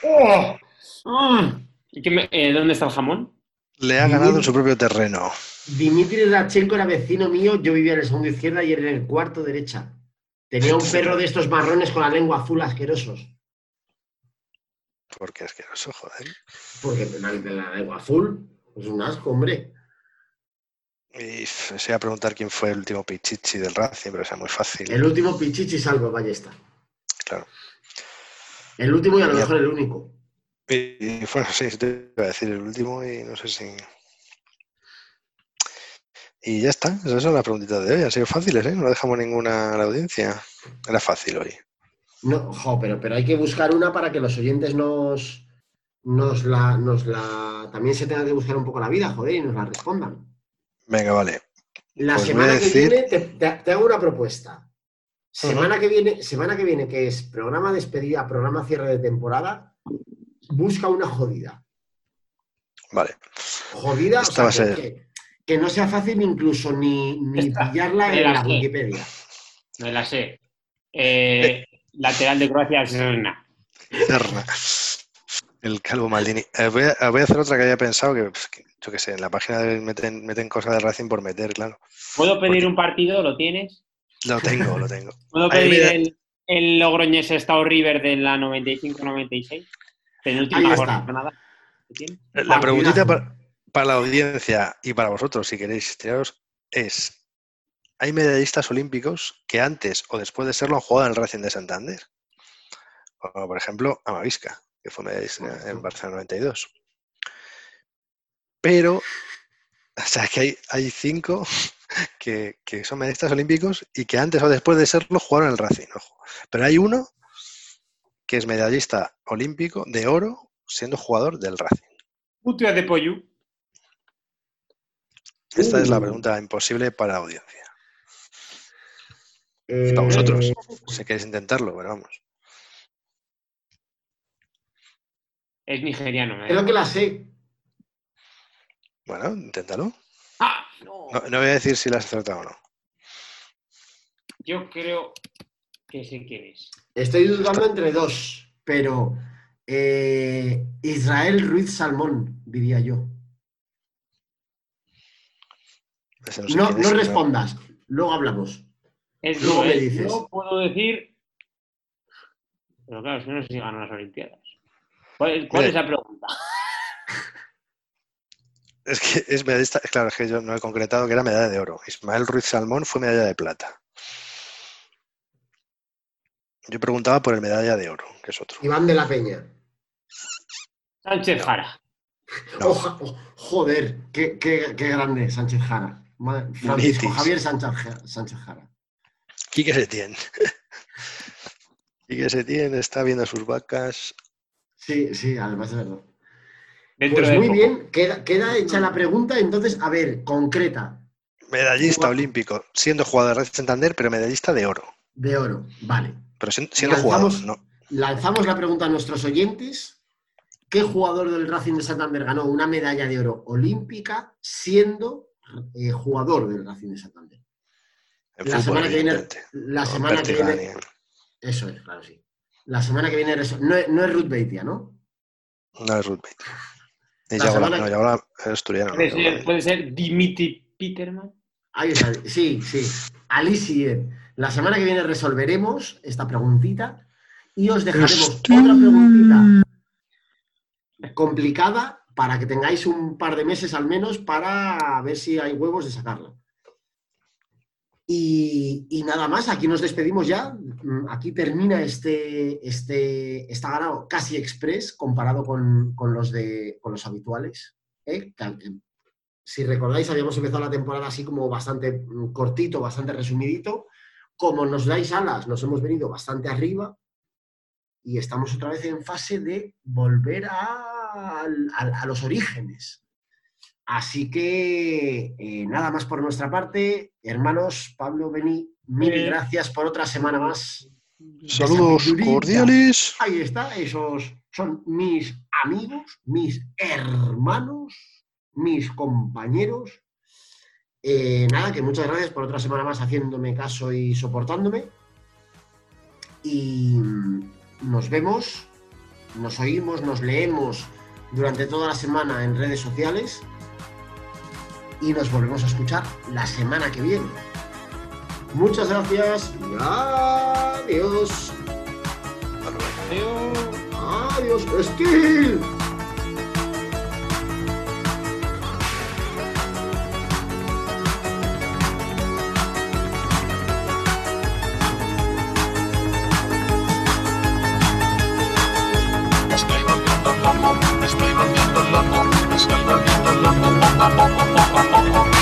¡Oh! Ah. ¿Y qué me- eh, ¿Dónde está el jamón? Le ha ganado en su propio terreno. Dimitri Rachenko era vecino mío, yo vivía en el segundo izquierda y él en el cuarto derecha. Tenía un perro de estos marrones con la lengua azul asquerosos. Que no se joder. Porque la, la lengua azul es un asco, hombre. Y se iba a preguntar quién fue el último Pichichi del Racing, pero sea muy fácil. El último Pichichi salvo Ballesta. Claro. El último y a lo mejor el único. Y, bueno, sí, te iba a decir el último y no sé si. Y ya está, esas son las preguntitas de hoy. Han sido fáciles, ¿eh? No dejamos ninguna a la audiencia. Era fácil hoy. No, jo, pero, pero hay que buscar una para que los oyentes nos, nos la, nos la, también se tenga que buscar un poco la vida, joder, y nos la respondan. Venga, vale. La Pues semana que decir- viene te, te- te hago una propuesta. Semana que viene, semana que viene, que es programa despedida, programa cierre de temporada, busca una jodida. Vale. Jodida, o Esta sea, va a que, ser. que- que no sea fácil incluso ni, ni pillarla en la. Wikipedia. Me la sé. Eh, lateral de Croacia, Serna. Cerna. El calvo Maldini. Eh, voy, a, voy a hacer otra que había pensado que, pues, que, yo qué sé, en la página de- meten, meten cosas de Racing por meter, claro. ¿Puedo pedir Porque- un partido? ¿Lo tienes? Lo [laughs] tengo, lo tengo. ¿Puedo Ahí pedir el, el Logroñés Estado River de la 95-96? Penúltima jornada. La preguntita Partidazo. para, para la audiencia y para vosotros, si queréis tiraros, es: ¿hay medallistas olímpicos que antes o después de serlo han jugado en el Racing de Santander? Como por ejemplo, Amavisca, que fue medallista en Barcelona 92. Pero, o sea, que hay, hay cinco [laughs] que, que son medallistas olímpicos y que antes o después de serlo jugaron en el Racing. ojo. Pero hay uno que es medallista olímpico de oro siendo jugador del Racing. Putia de Pollo. Esta es la Uh. pregunta imposible para la audiencia. Eh, Y para vosotros, si queréis intentarlo, pero vamos. Es nigeriano. da Creo que la sé. Bueno, inténtalo. ¡Ah! No. No, no voy a decir si la has acertado o no. Yo creo que sé quién es. Estoy dudando entre dos, pero eh, Israel Ruiz Salmón, diría yo. No sé No, quién no es, respondas, luego hablamos. Es Luego me dices. Yo puedo decir. Pero claro, es que no sé si ganó las Olimpiadas. ¿Cuál, cuál Mira. es la pregunta? Es que es medallista, claro, es que yo no he concretado que era medalla de oro. Ismael Ruiz Salmón fue medalla de plata. Yo preguntaba por el medalla de oro, que es otro. Iván de la Peña. Sánchez Jara. No. Oja- oh, joder, qué, qué- qué grande Sánchez Jara. Francisco. Javier Sánchez, Ja- Sánchez Jara. Quique Setién. [laughs] Quique Setién está viendo sus vacas. Sí, sí, además es verdad. Dentro Pues muy poco. bien, queda, queda hecha la pregunta, entonces, a ver, concreta, Medallista olímpico, siendo jugador de Racing Santander, pero medallista de oro. de oro. Vale. Pero sien- siendo jugador, Lanzamos- no. Lanzamos la pregunta a nuestros oyentes. ¿Qué jugador del Racing de Santander ganó una medalla de oro olímpica siendo eh, jugador del Racing de Santander? En La semana que viene, la No, semana que viene, eso es, claro, sí. La semana que viene, no, es- no es Ruth Beitia, ¿no? No es Ruth Bates. Y La Yagola- semana no, que- Yagola es asturiano. no, Puede ser, es- puede ser Dimitri Peterman. Ahí está, sí, sí. Alicia. La semana que viene resolveremos esta preguntita y os dejaremos otra preguntita complicada para que tengáis un par de meses al menos para ver si hay huevos de sacarla. Y, nada más, aquí nos despedimos ya. Mm, Aquí termina este, este, está ganado casi express comparado con, con los, de, con los habituales. ¿eh? Si recordáis, habíamos empezado la temporada así como bastante mm, cortito, bastante resumidito. Como nos dais alas, nos hemos venido bastante arriba y estamos otra vez en fase de volver a los orígenes. Así que eh, nada más por nuestra parte. Hermanos, Pablo, Beni, mil Eh. gracias por otra semana más. Saludos cordiales. Ahí está, esos son mis amigos, mis hermanos, mis compañeros. Eh, nada, que muchas gracias por otra semana más haciéndome caso y soportándome. Y nos vemos, nos oímos, nos leemos durante toda la semana en redes sociales y nos volvemos a escuchar la semana que viene. Muchas gracias y adiós. Adiós. Adiós, Steel.